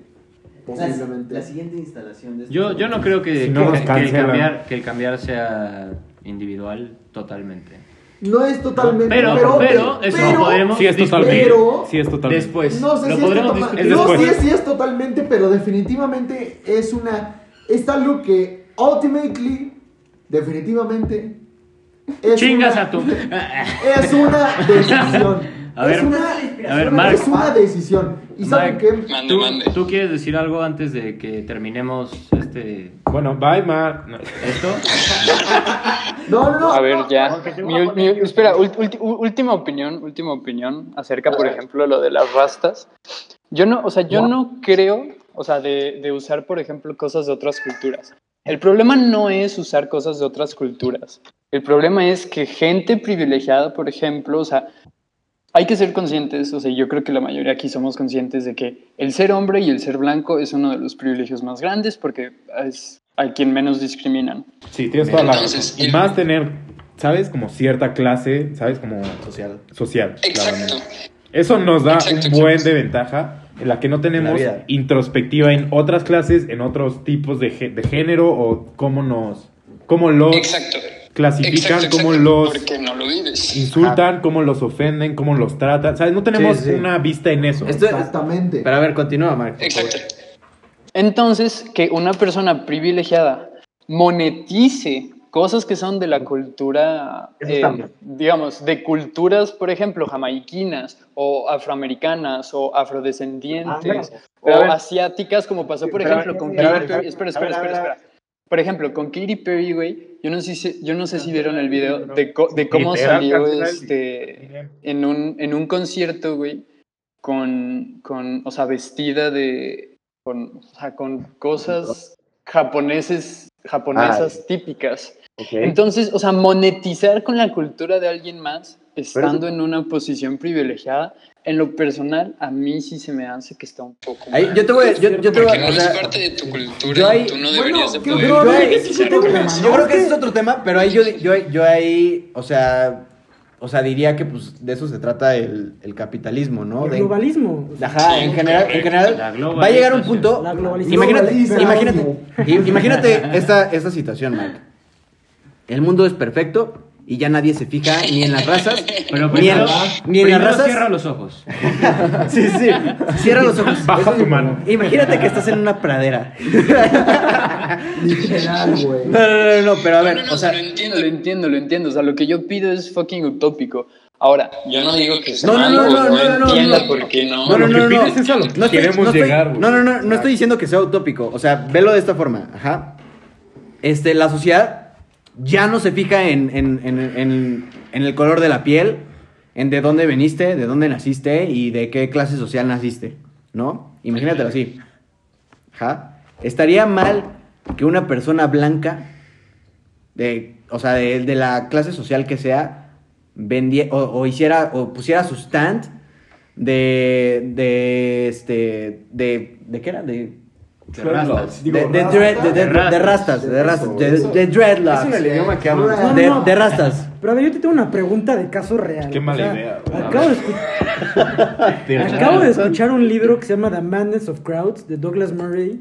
Posiblemente. La siguiente instalación de este Yo, yo no creo que, Si no nos que- el cambiar, que el cambiar sea individual totalmente. No es totalmente. Pero- pero eso lo podremos Sí es totalmente. Pero- Sí es totalmente. Después, No sé lo si podremos es, discutir no después. sé si es totalmente, pero definitivamente es una. Es algo que ultimately, definitivamente. Es Chingas una- a tu... Es una decisión. A ver, es una, a ver, Mark. es una decisión. ¿Y saben Mark, qué? Mande, ¿tú, mande. tú quieres decir algo antes de que terminemos este Bueno, bye, Mark. No. esto? No, no, no. A ver, no. ya. Mi- mi- espera, ul- ulti- última opinión, última opinión acerca, por ejemplo, lo de las rastas. Yo no, o sea, yo no creo, o sea, de, de usar, por ejemplo, cosas de otras culturas. El problema no es usar cosas de otras culturas. El problema es que gente privilegiada, por ejemplo, o sea, hay que ser conscientes, o sea, yo creo que la mayoría aquí somos conscientes de que el ser hombre y el ser blanco es uno de los privilegios más grandes porque es a quien menos discriminan. Sí, tienes toda la Entonces, razón. Y el- más tener, ¿sabes? Como cierta clase, ¿sabes? Como Social. social. Exacto. claramente. Eso nos da Exacto, un buen exacto. de ventaja en la que no tenemos la introspectiva en otras clases, en otros tipos de, de género o cómo nos, cómo los Exacto. Clasifican, Exacto, cómo exacto, los no lo insultan, cómo los ofenden, cómo los tratan. ¿Sabes? No tenemos Sí, sí. una vista en eso. Esto- Exactamente. Pero a ver, continúa, Mark. Exacto. Entonces, que una persona privilegiada monetice cosas que son de la cultura, eh, digamos, de culturas, por ejemplo, jamaiquinas o afroamericanas o afrodescendientes o Pero a ver. asiáticas, como pasó, por ejemplo, ver, con. Espera, espera, espera, espera. Por ejemplo, con Katy Perry, güey, yo no sé si, yo no sé si vieron el video de, co- de cómo salió este en un, en un concierto, güey, con, con, o sea, vestida de, con, o sea, con cosas japoneses, japonesas típicas. Entonces, o sea, monetizar con la cultura de alguien más, estando en una posición privilegiada, en lo personal, a mí sí se me hace que está un poco Ahí, yo te voy, yo, yo te voy, no o sea, es parte de tu cultura yo ahí- tú no Bueno, deberías de que- poder yo ahí- yo creo- eso. yo creo que ese es otro tema, pero ahí yo, yo, yo ahí, o sea, o sea, diría que pues de eso se trata el, el capitalismo, ¿no? El De- globalismo. Ajá, en general, en general va a llegar un punto. La globalización. Imagínate, Globalización. imagínate, imagínate esta, esta situación, Mark. El mundo es perfecto y ya nadie se fija ni en las razas, Pero ni en, ni en las razas. cierra los ojos. Sí, sí. Cierra los ojos. Baja tu mano. Imagínate que estás en una pradera. Literal, güey. No, no, no, no, pero a ver, No, no, o sea, lo entiendo, lo entiendo, lo entiendo. O sea, lo que yo pido es fucking utópico. Ahora, yo no digo que sea No, no, no, no, no, no, entienda no. por qué no. No, no, lo no, que no. es a lo que No queremos no llegar, güey. No, no, no, no estoy diciendo que sea utópico. O sea, velo de esta forma. Ajá. Este, la sociedad ya no se fija en, en, en, en, el color de la piel, en de dónde veniste, de dónde naciste y de qué clase social naciste. ¿No? Imagínatelo así. Ajá. Estaría mal que una persona blanca de o sea, de, de la clase social que sea, vendía, o, o hiciera, o pusiera su stand de, de, este, de, ¿de qué era? De, De rastas. de, de, dread- de- de- de rastas, de rastas, de, dreadlocks. Es el idioma que hablo. No, De, no. de rastas. Pero a ver, yo te tengo una pregunta de caso real. Qué mala O sea, idea, güey. Acabo de, escu- acabo de escuchar un libro que se llama The Madness of Crowds de Douglas Murray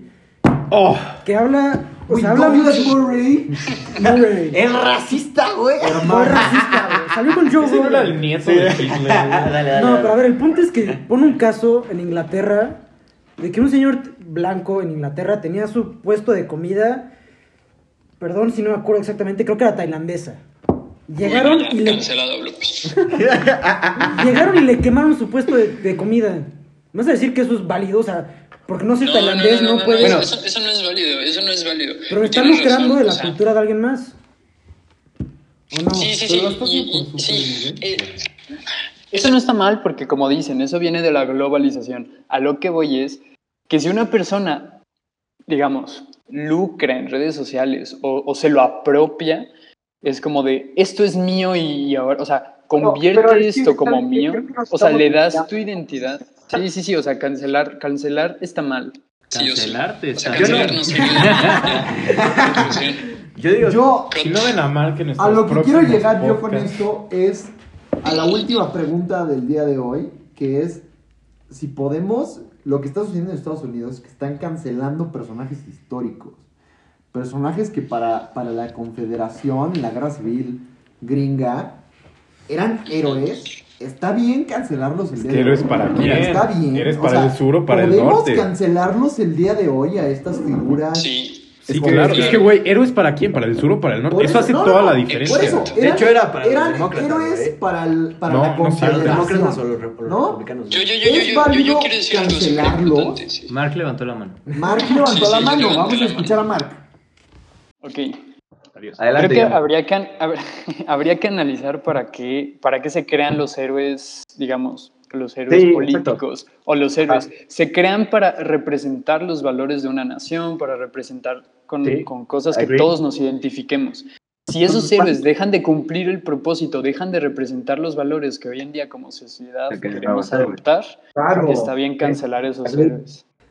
Oh, que habla, o sea, habla Douglas mucho Murray. Murray. Es racista, güey. Muy racista, güey. Salió con Joe no era el Rogan. nieto de Hitler. güey. No, pero a ver, el punto es que pone un caso en Inglaterra de que un señor blanco en Inglaterra tenía su puesto de comida, perdón si no me acuerdo exactamente, creo que era tailandesa. Llegaron Bueno, y le, llegaron y le quemaron su puesto de, de comida. ¿Me vas a decir que eso es válido? O sea, porque no ser tailandés no, puede... eso, eso- eso no es válido, eso no es válido. pero están lucrando de la o sea, cultura de alguien más. ¿O no? Sí, sí, Pero sí. y- término, eh, eso no está mal porque, como dicen, eso viene de la globalización. A lo que voy es que si una persona, digamos, lucra en redes sociales o, o se lo apropia, es como de, esto es mío y ahora, o sea, convierte esto como mío, o sea, le das tu identidad. Sí, sí, sí, o sea, cancelar, cancelar está mal. Cancelarte O sea, está no. Conclusión. Yo digo, Yo, Si no ven a mal que a lo que quiero llegar yo con esto es a la última pregunta del día de hoy, que es si podemos, lo que está sucediendo en Estados Unidos es que están cancelando personajes históricos, personajes que para, para la Confederación, la Guerra Civil gringa, eran héroes. Está bien cancelarlos el Es día que de héroes hoy. para quién. Está bien. ¿Eres o para sea, el sur o para el ¿podemos norte? cancelarlos el día de hoy a estas figuras? Sí. Sí, claro. Es que, güey, ¿héroes para quién? ¿Para el sur o para el norte? Por Eso hace no, toda no, la no, diferencia. Por eso, De hecho, era para los eran demócratas, héroes para, el, para No, la no confederación. demócratas o los, ¿No? republicanos. Yo, yo, yo, ¿Es yo, yo, yo, quiero decir algo sí. Mark levantó la mano. Mark levantó Sí, la mano, levantó vamos la a escuchar a. Mark. Ok. Adelante. Creo que habría que, habría que analizar para qué, para qué se crean los héroes, digamos, los héroes Sí, políticos o los héroes. Se crean para representar los valores de una nación, para representar con, Sí, con cosas que agree. todos nos identifiquemos. Si esos héroes dejan de cumplir el propósito, dejan de representar los valores que hoy en día como sociedad queremos adoptar, Claro. está bien cancelar esos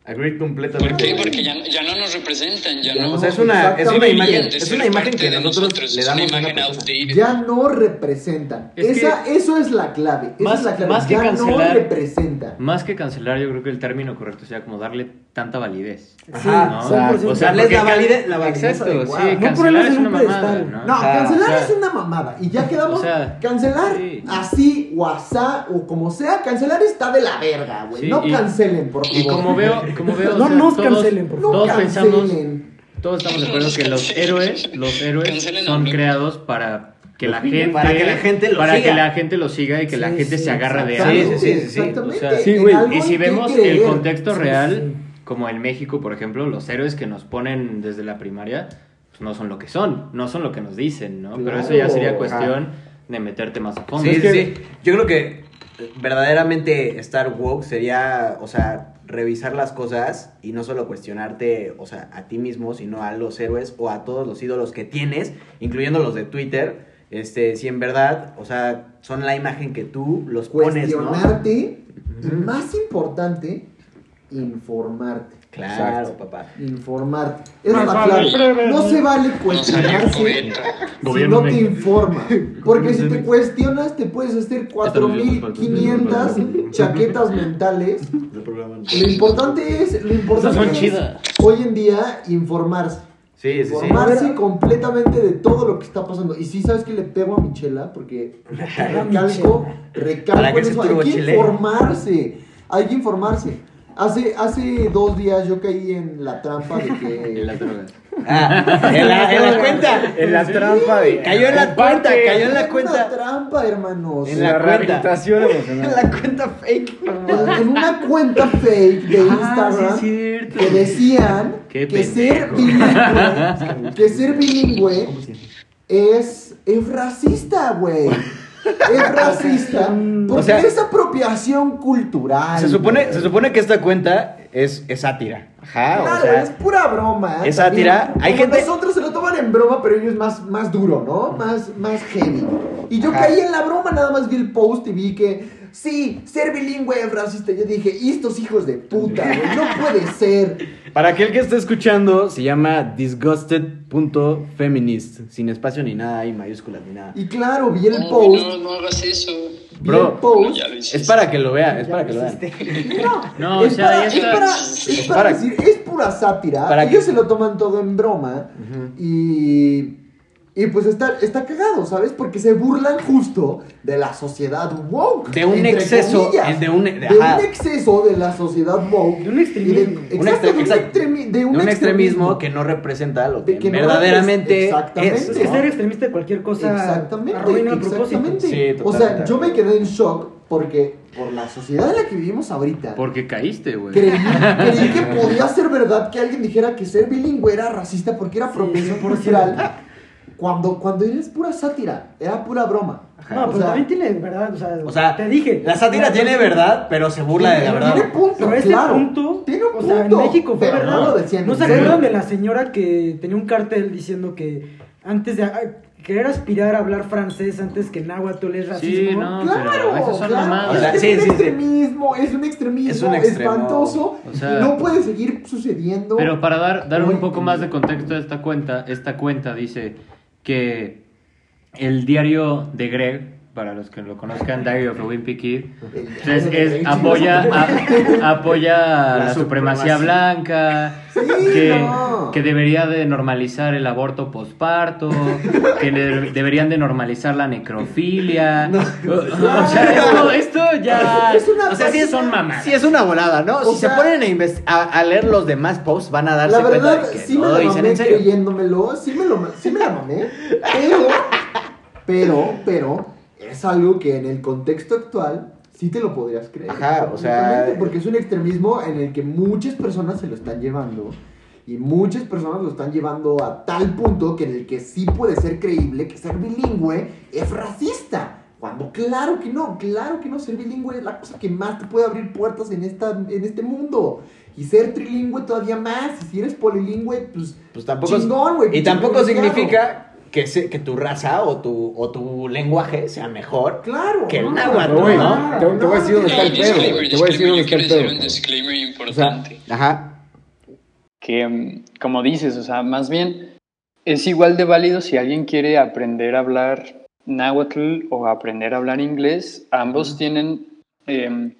Agree. Agreed ¿Por completamente. qué? Porque ya, ya no nos representan, ya, Ya no... O sea, es una, es una imagen, es una imagen que de nosotros, le es damos a una imagen outdated. Ya no representan. Es Esa, que- eso es la clave. Esa Más- es la clave. más que ya no cancelar- representan. Más que cancelar, yo creo que el término correcto sería como darle tanta validez. Ajá, ¿no? o sea, 100%. O sea, darles la validez- la validez Exacto, adecuada. sí, No cancelar ponerlos es una un mamada. ¿no? No, cancelar o sea- es una mamada. Y ya quedamos. O sea, cancelar sí. así o asá o como sea. Cancelar está de la verga, güey. No cancelen, por favor. Y como veo, como veo, o No sea, nos todos, cancelen, por no todos pensamos, cancelen. todos estamos de acuerdo que los héroes, los héroes Cancelen son creados para que la gente, Para que la gente lo para siga. que la gente lo siga y que la Sí, gente sí, se agarre de algo. Sí, sí, sí, sí. Exactamente. O sea, sí, Y si vemos creer. el contexto real, sí. como en México, por ejemplo, los héroes que nos ponen desde la primaria, pues no son lo que son, no son lo que nos dicen, ¿no? Pero eso ya Claro. sería cuestión de meterte más a fondo. Sí, Es sí, que- sí. Yo creo que verdaderamente estar woke sería, o sea, revisar las cosas y no solo cuestionarte, o sea, a ti mismo, sino a los héroes o a todos los ídolos que tienes, incluyendo los de Twitter, este, si en verdad, o sea, son la imagen que tú los pones, ¿no? Cuestionarte. Y más importante, informarte. Claro, papá. Informarte. Esa es la clave. No se vale cuestionarse si no te informa. Porque si te cuestionas, te puedes hacer 4500 chaquetas mentales. Lo importante es, lo importante son es chidas. hoy en día informarse. Sí, sí, sí. Informarse completamente de todo lo que está pasando. Y sí, sabes que le pego a Michela porque recalco, recalco en eso. Hay que informarse. Hay que informarse. Hace, hace dos días yo caí en la trampa de que. En las drogas. Ah, en, la, en la cuenta. En la trampa de. Cayó en la cuenta, cayó en la Una cuenta. trampa, hermanos. En La la cuenta. En la cuenta fake. En, en una cuenta fake de Instagram Ah, sí, cierto. que decían Qué que ser bilingüe, que ser bilingüe es, es racista, güey. Es racista porque O sea, es apropiación cultural. Se supone, güey. se supone que esta cuenta es, es sátira. Ajá, Claro, o sea, es pura broma. es también. sátira. Hay Como gente- Nosotros se lo toman en broma, pero ellos más, más duro, ¿no? Más, más heavy. Y yo Ajá. caí en la broma, nada más vi el post y vi que, sí, ser bilingüe racista. Yo dije, "Y estos hijos de puta, güey, no puede ser. Para aquel que esté escuchando, se llama disgusted.feminist. Sin espacio ni nada, y mayúsculas ni nada. Y claro, vi el No, post. no, no hagas eso. Vi Bro, el post. Es para que lo vean, es para que lo vean. No, o es, sea, para, ya es, está. para, es Es para para- decir, es pura sátira. Para Ellos que- se lo toman todo en broma. Y. Y pues está, está cagado, ¿sabes? Porque se burlan justo de la sociedad woke. De un exceso, comillas. de un- de- de un exceso de la sociedad woke. De un extremismo. De- Un exacto, extre- de un extremi- de un De un extremismo extremismo que no representa lo que, que no verdaderamente exactamente. es. Es que ¿no? ser extremista de cualquier cosa Exactamente, arruina exactamente. Sí, o sea, yo me quedé en shock porque por la sociedad en la que vivimos ahorita, Porque caíste, güey. creí, creí que podía ser verdad que alguien dijera que ser bilingüe era racista porque era apropiación cultural. Cuando, cuando es pura sátira, era pura broma. No, O pero sea, también tiene verdad, o sea, O sea, te dije. La sátira tiene verdad, pero se burla de la Tiene verdad. punto, Pero este claro. punto, Tiene un o sea, en punto, México fue pero verdad. no lo decían ¿No se acuerdan de la señora que tenía un cartel diciendo que antes de querer aspirar a hablar francés antes que náhuatl es racismo? Sí, no, Claro, pero esas son claro. O sea, es sí, un sí, sí. extremismo, es un extremismo Es un extremo. espantoso O sea- y no puede seguir sucediendo. Pero para dar, dar un poco más de contexto a esta cuenta, esta cuenta dice que el diario de Greg, para los que lo conozcan, Diary of a Wimpy Kid, es- es- apoya, a- apoya la, supremacía blanca, Sí, que, no. que debería de normalizar el aborto posparto, que le- deberían de normalizar la necrofilia. o, o sea, esto, esto ya... Es una O sea, sí es, son mamás. sí es una volada, ¿no? O si sea- se ponen a, a, a leer los demás posts, van a darse La verdad, cuenta de que sí no me lo dicen en serio. creyéndomelo, sí me, lo, sí me la mamé, pero, pero, pero, es algo que en el contexto actual sí te lo podrías creer. Ajá, o sea- Porque es un extremismo en el que muchas personas se lo están llevando y muchas personas lo están llevando a tal punto que en el que sí puede ser creíble que ser bilingüe es racista. Cuando claro que no, claro que no, ser bilingüe es la cosa que más te puede abrir puertas en, esta, en este mundo. Y ser trilingüe todavía más. Y si eres polilingüe, pues, Pues tampoco, chingón, güey. y tampoco significa que, se- que tu raza o tu, o tu lenguaje sea mejor. Claro. que el náhuatl, no, güey, no, te- te voy a decir dónde está el pedo, güey. Te voy a decir dónde está el pedo. un disclaimer O sea, importante. ajá. que, mm, como dices, o sea, más bien es igual de válido si alguien quiere aprender a hablar náhuatl o aprender a hablar inglés. Ambos tienen em,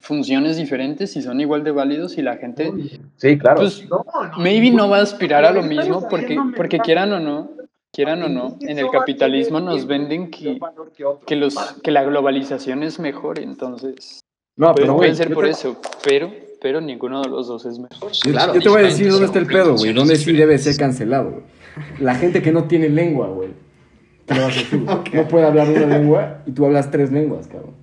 funciones diferentes y son igual de válidos y la gente, Sí, claro. pues, No, no, maybe no va a aspirar a lo mismo porque, porque quieran o no, quieran o no, en el capitalismo nos venden que, que, los, que la globalización es mejor, entonces No, puede, pero puede ser por eso, pero, pero ninguno de los dos es mejor. Yo, Claro. yo te voy a decir dónde está el pedo, güey. Dónde sí debe ser cancelado, güey. La gente que no tiene lengua, güey. ¿Qué le vas a decir? No puede hablar una lengua y tú hablas tres lenguas, cabrón.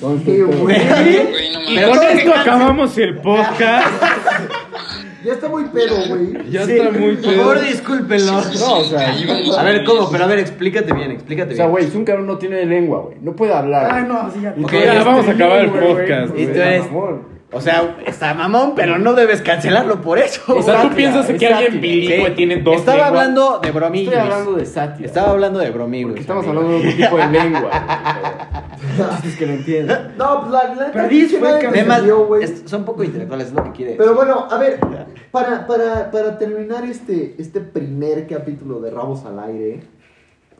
¿Dónde está el Qué pedo? güey. Güey, no Y mames. con esto acabamos el podcast. Ya está muy pedo, güey. Ya está muy Por favor, discúlpenlo. No, o sea, A ver, ¿cómo? Pero a ver, explícate bien, explícate o sea, bien. güey, si un cabrón no tiene lengua, güey, no puede hablar. Ah, no, sí, ya. Y Ok, tú ya eres vamos a acabar el güey, podcast, Y tú. O sea, está mamón, pero no debes cancelarlo por eso. O sea, tú piensas que alguien sátira. bilingüe Sí. tiene dos Estaba lenguas? hablando de bromillos. Estoy hablando de sátira. Estaba hablando de bromillos. Porque estamos amigo. hablando de otro tipo de lengua. güey. Es que lo entiendan. No, pues la, la entendió, güey. es- son poco intelectuales, es lo que quiere. Pero bueno, a ver, para, para, para terminar este, este primer capítulo de Rabos al Aire,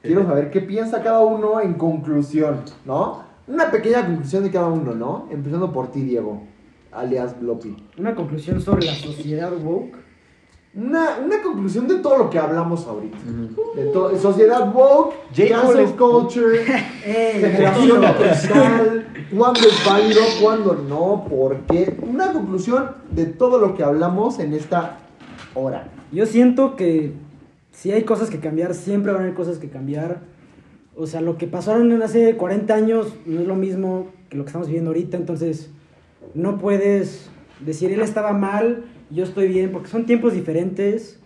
quiero saber qué piensa cada uno en conclusión, ¿no? Una pequeña conclusión de cada uno, ¿no? Empezando por ti, Diego, alias Bloppy. Una conclusión sobre la sociedad woke. Una, una conclusión de todo lo que hablamos ahorita. De todo, sociedad woke, cancel culture, Eh, generación tranquilo. cristal, cuándo es válido, cuándo no, por qué. Una conclusión de todo lo que hablamos en esta hora. Yo siento que si hay cosas que cambiar, siempre van a haber cosas que cambiar. O sea, lo que pasaron hace 40 años no es lo mismo que lo que estamos viviendo ahorita, entonces no puedes decir él estaba mal, yo estoy bien, porque son tiempos diferentes.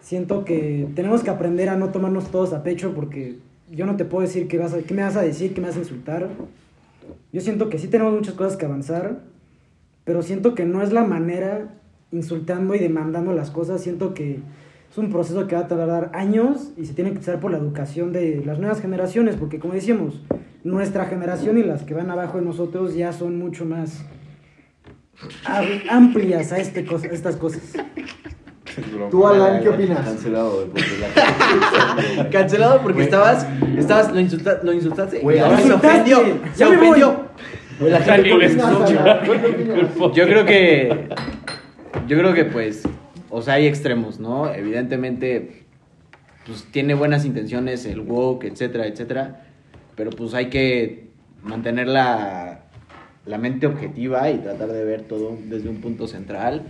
Siento que tenemos que aprender a no tomarnos todos a pecho porque yo no te puedo decir qué, vas a, qué me vas a decir, qué me vas a insultar. Yo siento que sí tenemos muchas cosas que avanzar, pero siento que no es la manera insultando y demandando las cosas, siento que es un proceso que va a tardar años y se tiene que empezar por la educación de las nuevas generaciones, porque como decíamos, nuestra generación y las que van abajo de nosotros ya son mucho más am- amplias a este cosa, estas cosas. Tú, Alan, ¿qué opinas? Cancelado, güey, porque la- Cancelado porque estabas, estabas, lo, insulta, lo insultaste. Güey, y ahora se ofendió. Se Ya me voy. ofendió. Yo creo que. Yo creo que, pues. O sea, hay extremos, ¿no? Evidentemente, pues tiene buenas intenciones el woke, etcétera, etcétera. Pero pues hay que mantener la, la mente objetiva y tratar de ver todo desde un punto central.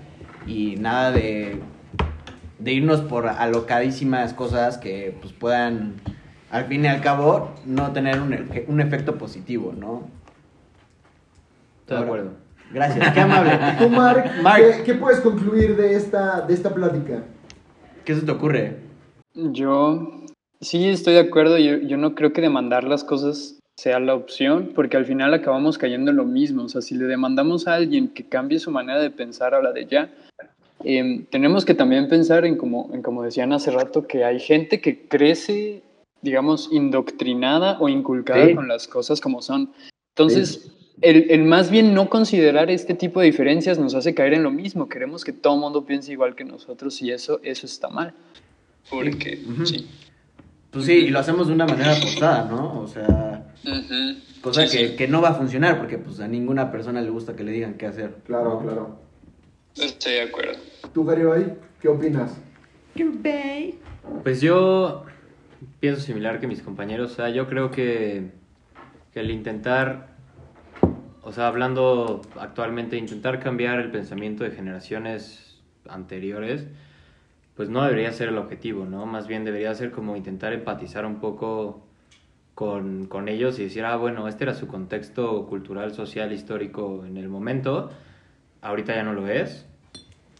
Y nada de, de irnos por alocadísimas cosas que pues puedan, al fin y al cabo, no tener un, efe- un efecto positivo, ¿no? Estoy de acuerdo. Gracias, qué amable. Tú, Mark, Mark. ¿qué, qué puedes concluir de esta, de esta plática? ¿Qué se te ocurre? Yo sí estoy de acuerdo, yo, yo no creo que demandar las cosas sea la opción, porque al final acabamos cayendo en lo mismo, o sea, si le demandamos a alguien que cambie su manera de pensar a la de ya, eh, tenemos que también pensar en como, en como decían hace rato, que hay gente que crece, digamos, indoctrinada o inculcada Sí. con las cosas como son. Entonces, el, el más bien no considerar este tipo de diferencias nos hace caer en lo mismo. Queremos que todo el mundo piense igual que nosotros y eso, eso está mal. Porque, sí. Pues sí, y lo hacemos de una manera forzada, ¿no? O sea, Ujú. cosa Sí, que, sí. que no va a funcionar porque pues a ninguna persona le gusta que le digan qué hacer. Claro, ¿no? claro. Estoy de acuerdo. ¿Tú, Garibay, qué opinas? Pues yo pienso similar que mis compañeros. O sea, yo creo que, que el intentar, o sea, hablando actualmente, intentar cambiar el pensamiento de generaciones anteriores, pues no debería ser el objetivo, ¿no? Más bien debería ser como intentar empatizar un poco con, con ellos y decir, ah, bueno, este era su contexto cultural, social, histórico en el momento, ahorita ya no lo es.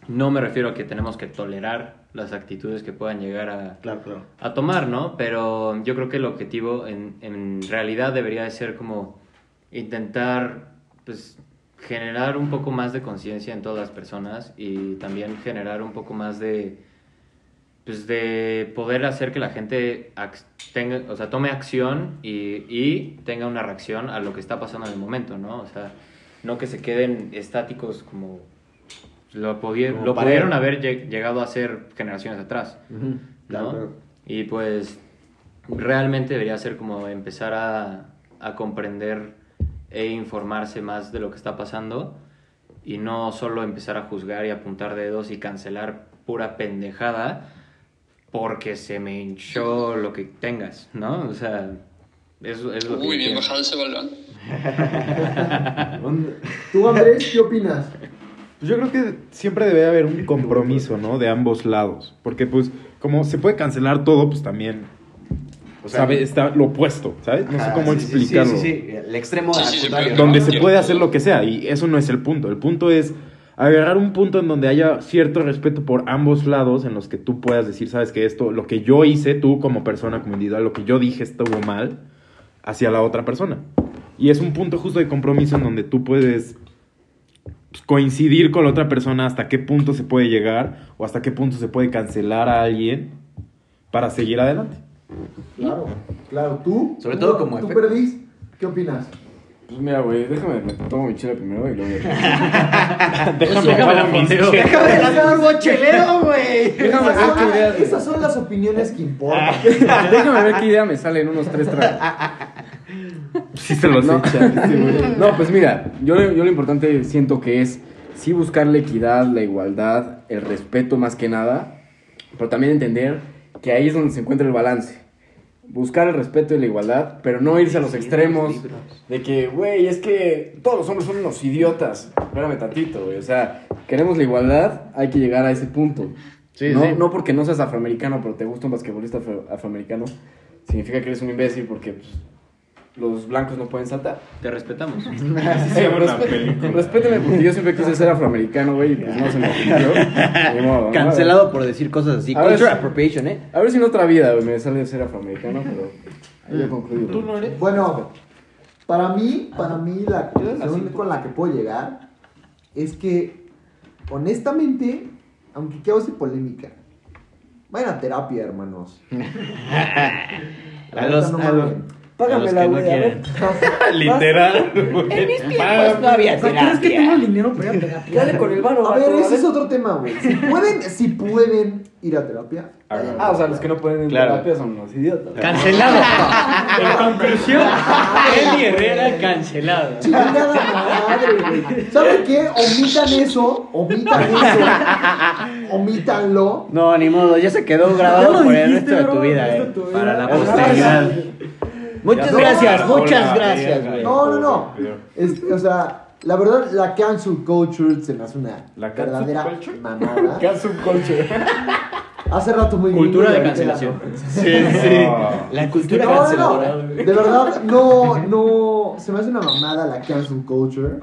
No me refiero a que tenemos que tolerar las actitudes que puedan llegar a, Claro, claro. a tomar, ¿no? Pero yo creo que el objetivo en, en realidad debería de ser como intentar, pues, generar un poco más de conciencia en todas las personas y también generar un poco más de, pues, de poder hacer que la gente tenga, o sea, tome acción y, y tenga una reacción a lo que está pasando en el momento, ¿no? O sea, no que se queden estáticos como lo, pudi- Como lo pared. pudieron haber lle- llegado a ser generaciones atrás. ¿no? Claro. Y pues realmente debería ser como empezar a, a comprender e informarse más de lo que está pasando y no solo empezar a juzgar y apuntar dedos y cancelar pura pendejada porque se me hinchó lo que tengas, ¿no? O sea, eso es lo que... Muy bien bajado ese balón. ¿Tú, Andrés, qué opinas? Pues yo creo que siempre debe haber un compromiso, ¿no? De ambos lados. Porque, pues, como se puede cancelar todo, pues también. O sea, sabe, está lo opuesto, ¿sabes? No sé Ah, cómo sí, explicarlo. Sí, sí, sí. El extremo Sí. Donde se puede hacer lo que sea. Y eso no es el punto. El punto es agarrar un punto en donde haya cierto respeto por ambos lados, en los que tú puedas decir, sabes que esto, lo que yo hice, tú como persona, como individual, lo que yo dije estuvo mal hacia la otra persona. Y es un punto justo de compromiso en donde tú puedes pues, coincidir con la otra persona hasta qué punto se puede llegar o hasta qué punto se puede cancelar a alguien para seguir adelante. Claro, claro. ¿Tú? Sobre ¿Tú- todo como ¿Tú, efecto. Perdiz? ¿Qué opinas? Pues mira, güey, déjame, me tomo mi chela primero y luego Déjame acabar fondeo. chelas. ¡Déjame de hacer un bochelero, güey! Déjame Esas ver qué son, idea, esas son las opiniones que importan. déjame ver qué idea me sale en unos tres tragos. Sí se los No, echa. no, pues mira, yo, yo lo importante siento que es sí buscar la equidad, la igualdad, el respeto más que nada, pero también entender que ahí es donde se encuentra el balance. Buscar el respeto y la igualdad, pero no irse a los extremos de que, güey, es que todos los hombres son unos idiotas. Espérame tantito, güey. O sea, queremos la igualdad, hay que llegar a ese punto. Sí, no, sí. no porque no seas afroamericano, pero te gusta un basquetbolista afro- afroamericano, significa que eres un imbécil porque pues, los blancos no pueden saltar. Te respetamos. Llama la película. Respéteme porque yo siempre quise ser afroamericano, güey, y pues no se me ocurrió. Cancelado por decir cosas así. A ver, Cultural sí. appropriation, ¿eh? A ver si en otra vida güey, me sale ser afroamericano, pero ahí he concluido. ¿Tú no eres? Bueno, para mí, para mí la conclusión con la que puedo llegar es que, honestamente, aunque cause polémica, vayan a terapia, hermanos. La A los- no a que no güey, a ver. Literal. Pues no había sea, ¿crees que tengo dinero para ir a terapia? Dale con el varo, A ver, ese es otro tema, güey. Si pueden, si pueden ir a terapia. Ah, o sea, terapia. los que no pueden ir Claro. a terapia son los idiotas. Cancelado. en conclusión, Eli Herrera cancelado. Chingada madre, güey. ¿Saben qué? Omitan eso, omitan eso, omítanlo. No, ni modo, ya se quedó Ya grabado por el resto de tu vida, el eh. Para la posteridad. Muchas gracias, muchas gracias, no, güey. No, no, no. Es- o sea, la verdad, la cancel culture se me hace una ¿La verdadera culture? mamada. Cancel culture. Hace rato muy Cultura bien, de la- cancelación. Sí, sí. La cultura No, no, canceladora. no. De verdad, no, no. Se me hace una mamada la cancel culture.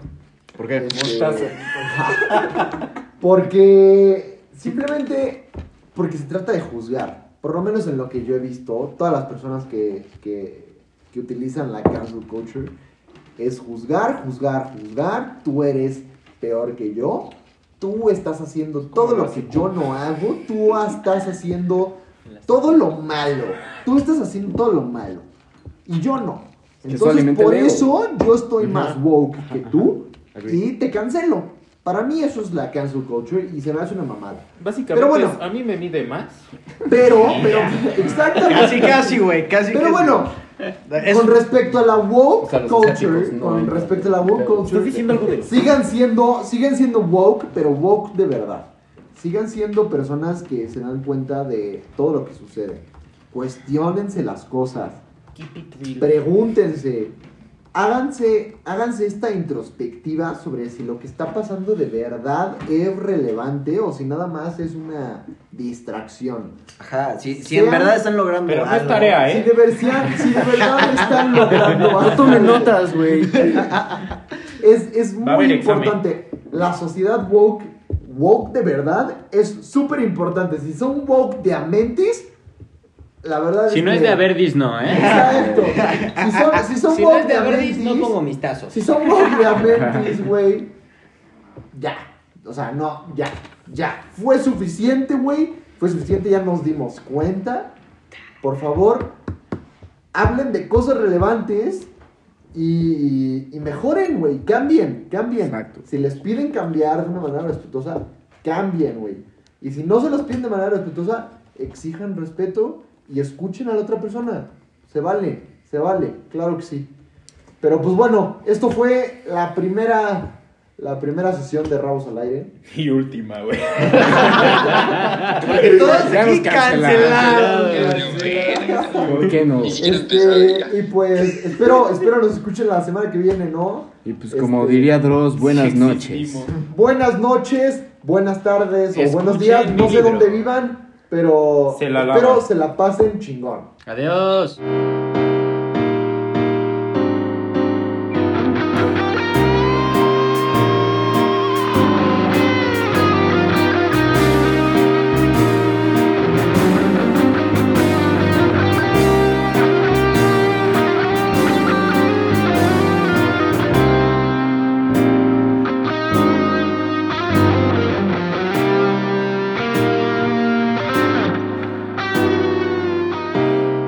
¿Por qué? Este, Porque simplemente porque se trata de juzgar. Por lo menos en lo que yo he visto, todas las personas que, que, que utilizan la cancel culture es juzgar, juzgar, juzgar. Tú eres peor que yo. Tú estás haciendo todo lo que yo no hago. Tú estás haciendo todo lo malo. Tú estás haciendo todo lo malo. Y yo no. Entonces, por eso yo estoy más woke que tú. Y te cancelo. Para mí eso es la cancel culture y se me hace una mamada. Básicamente, Pero bueno. es- a mí me mide más. Pero, pero, exactamente. Casi, casi, güey, casi, Pero casi. bueno, Es- con respecto a la woke O sea, los culture, no con respecto a la woke culture, Estás diciendo algo de... sigan siendo, siguen siendo woke, pero woke de verdad. Sigan siendo personas que se dan cuenta de todo lo que sucede. Cuestiónense las cosas. Pregúntense. Háganse, háganse esta introspectiva sobre si lo que está pasando de verdad es relevante o si nada más es una distracción. Ajá, si, si Sean- en verdad están logrando Pero no es tarea, Si ¿eh? de, si de verdad están logrando algo. No tomen notas, güey. Es, es muy examen. importante. La sociedad woke, woke de verdad, es súper importante. Si son woke de Amentis, la verdad Si es no que... es de Averdis, no, ¿eh? Exacto. Si son, si son Si no es de Averdis, no como mis tazos. Si son woke de Amentis, güey, ya. O sea, no, ya, ya. Fue suficiente, güey. Fue suficiente, ya nos dimos cuenta. Por favor, hablen de cosas relevantes y, y mejoren, güey. Cambien, cambien. Exacto. Si les piden cambiar de una manera respetuosa, cambien, güey. Y si no se los piden de manera respetuosa, exijan respeto y escuchen a la otra persona. Se vale, se vale, claro que sí. Pero pues bueno, esto fue la primera, la primera sesión de Rabos al aire. Y última, güey. Porque todos Ya aquí nos cancelaron. ¿Por qué no? Este, y pues espero, espero nos escuchen la semana que viene, ¿no? Y pues como Este, diría Dross, buenas Sí noches. existimos. Buenas noches, buenas tardes o buenos días, no sé dónde vivan, pero Se la espero se la pasen chingón. Adiós.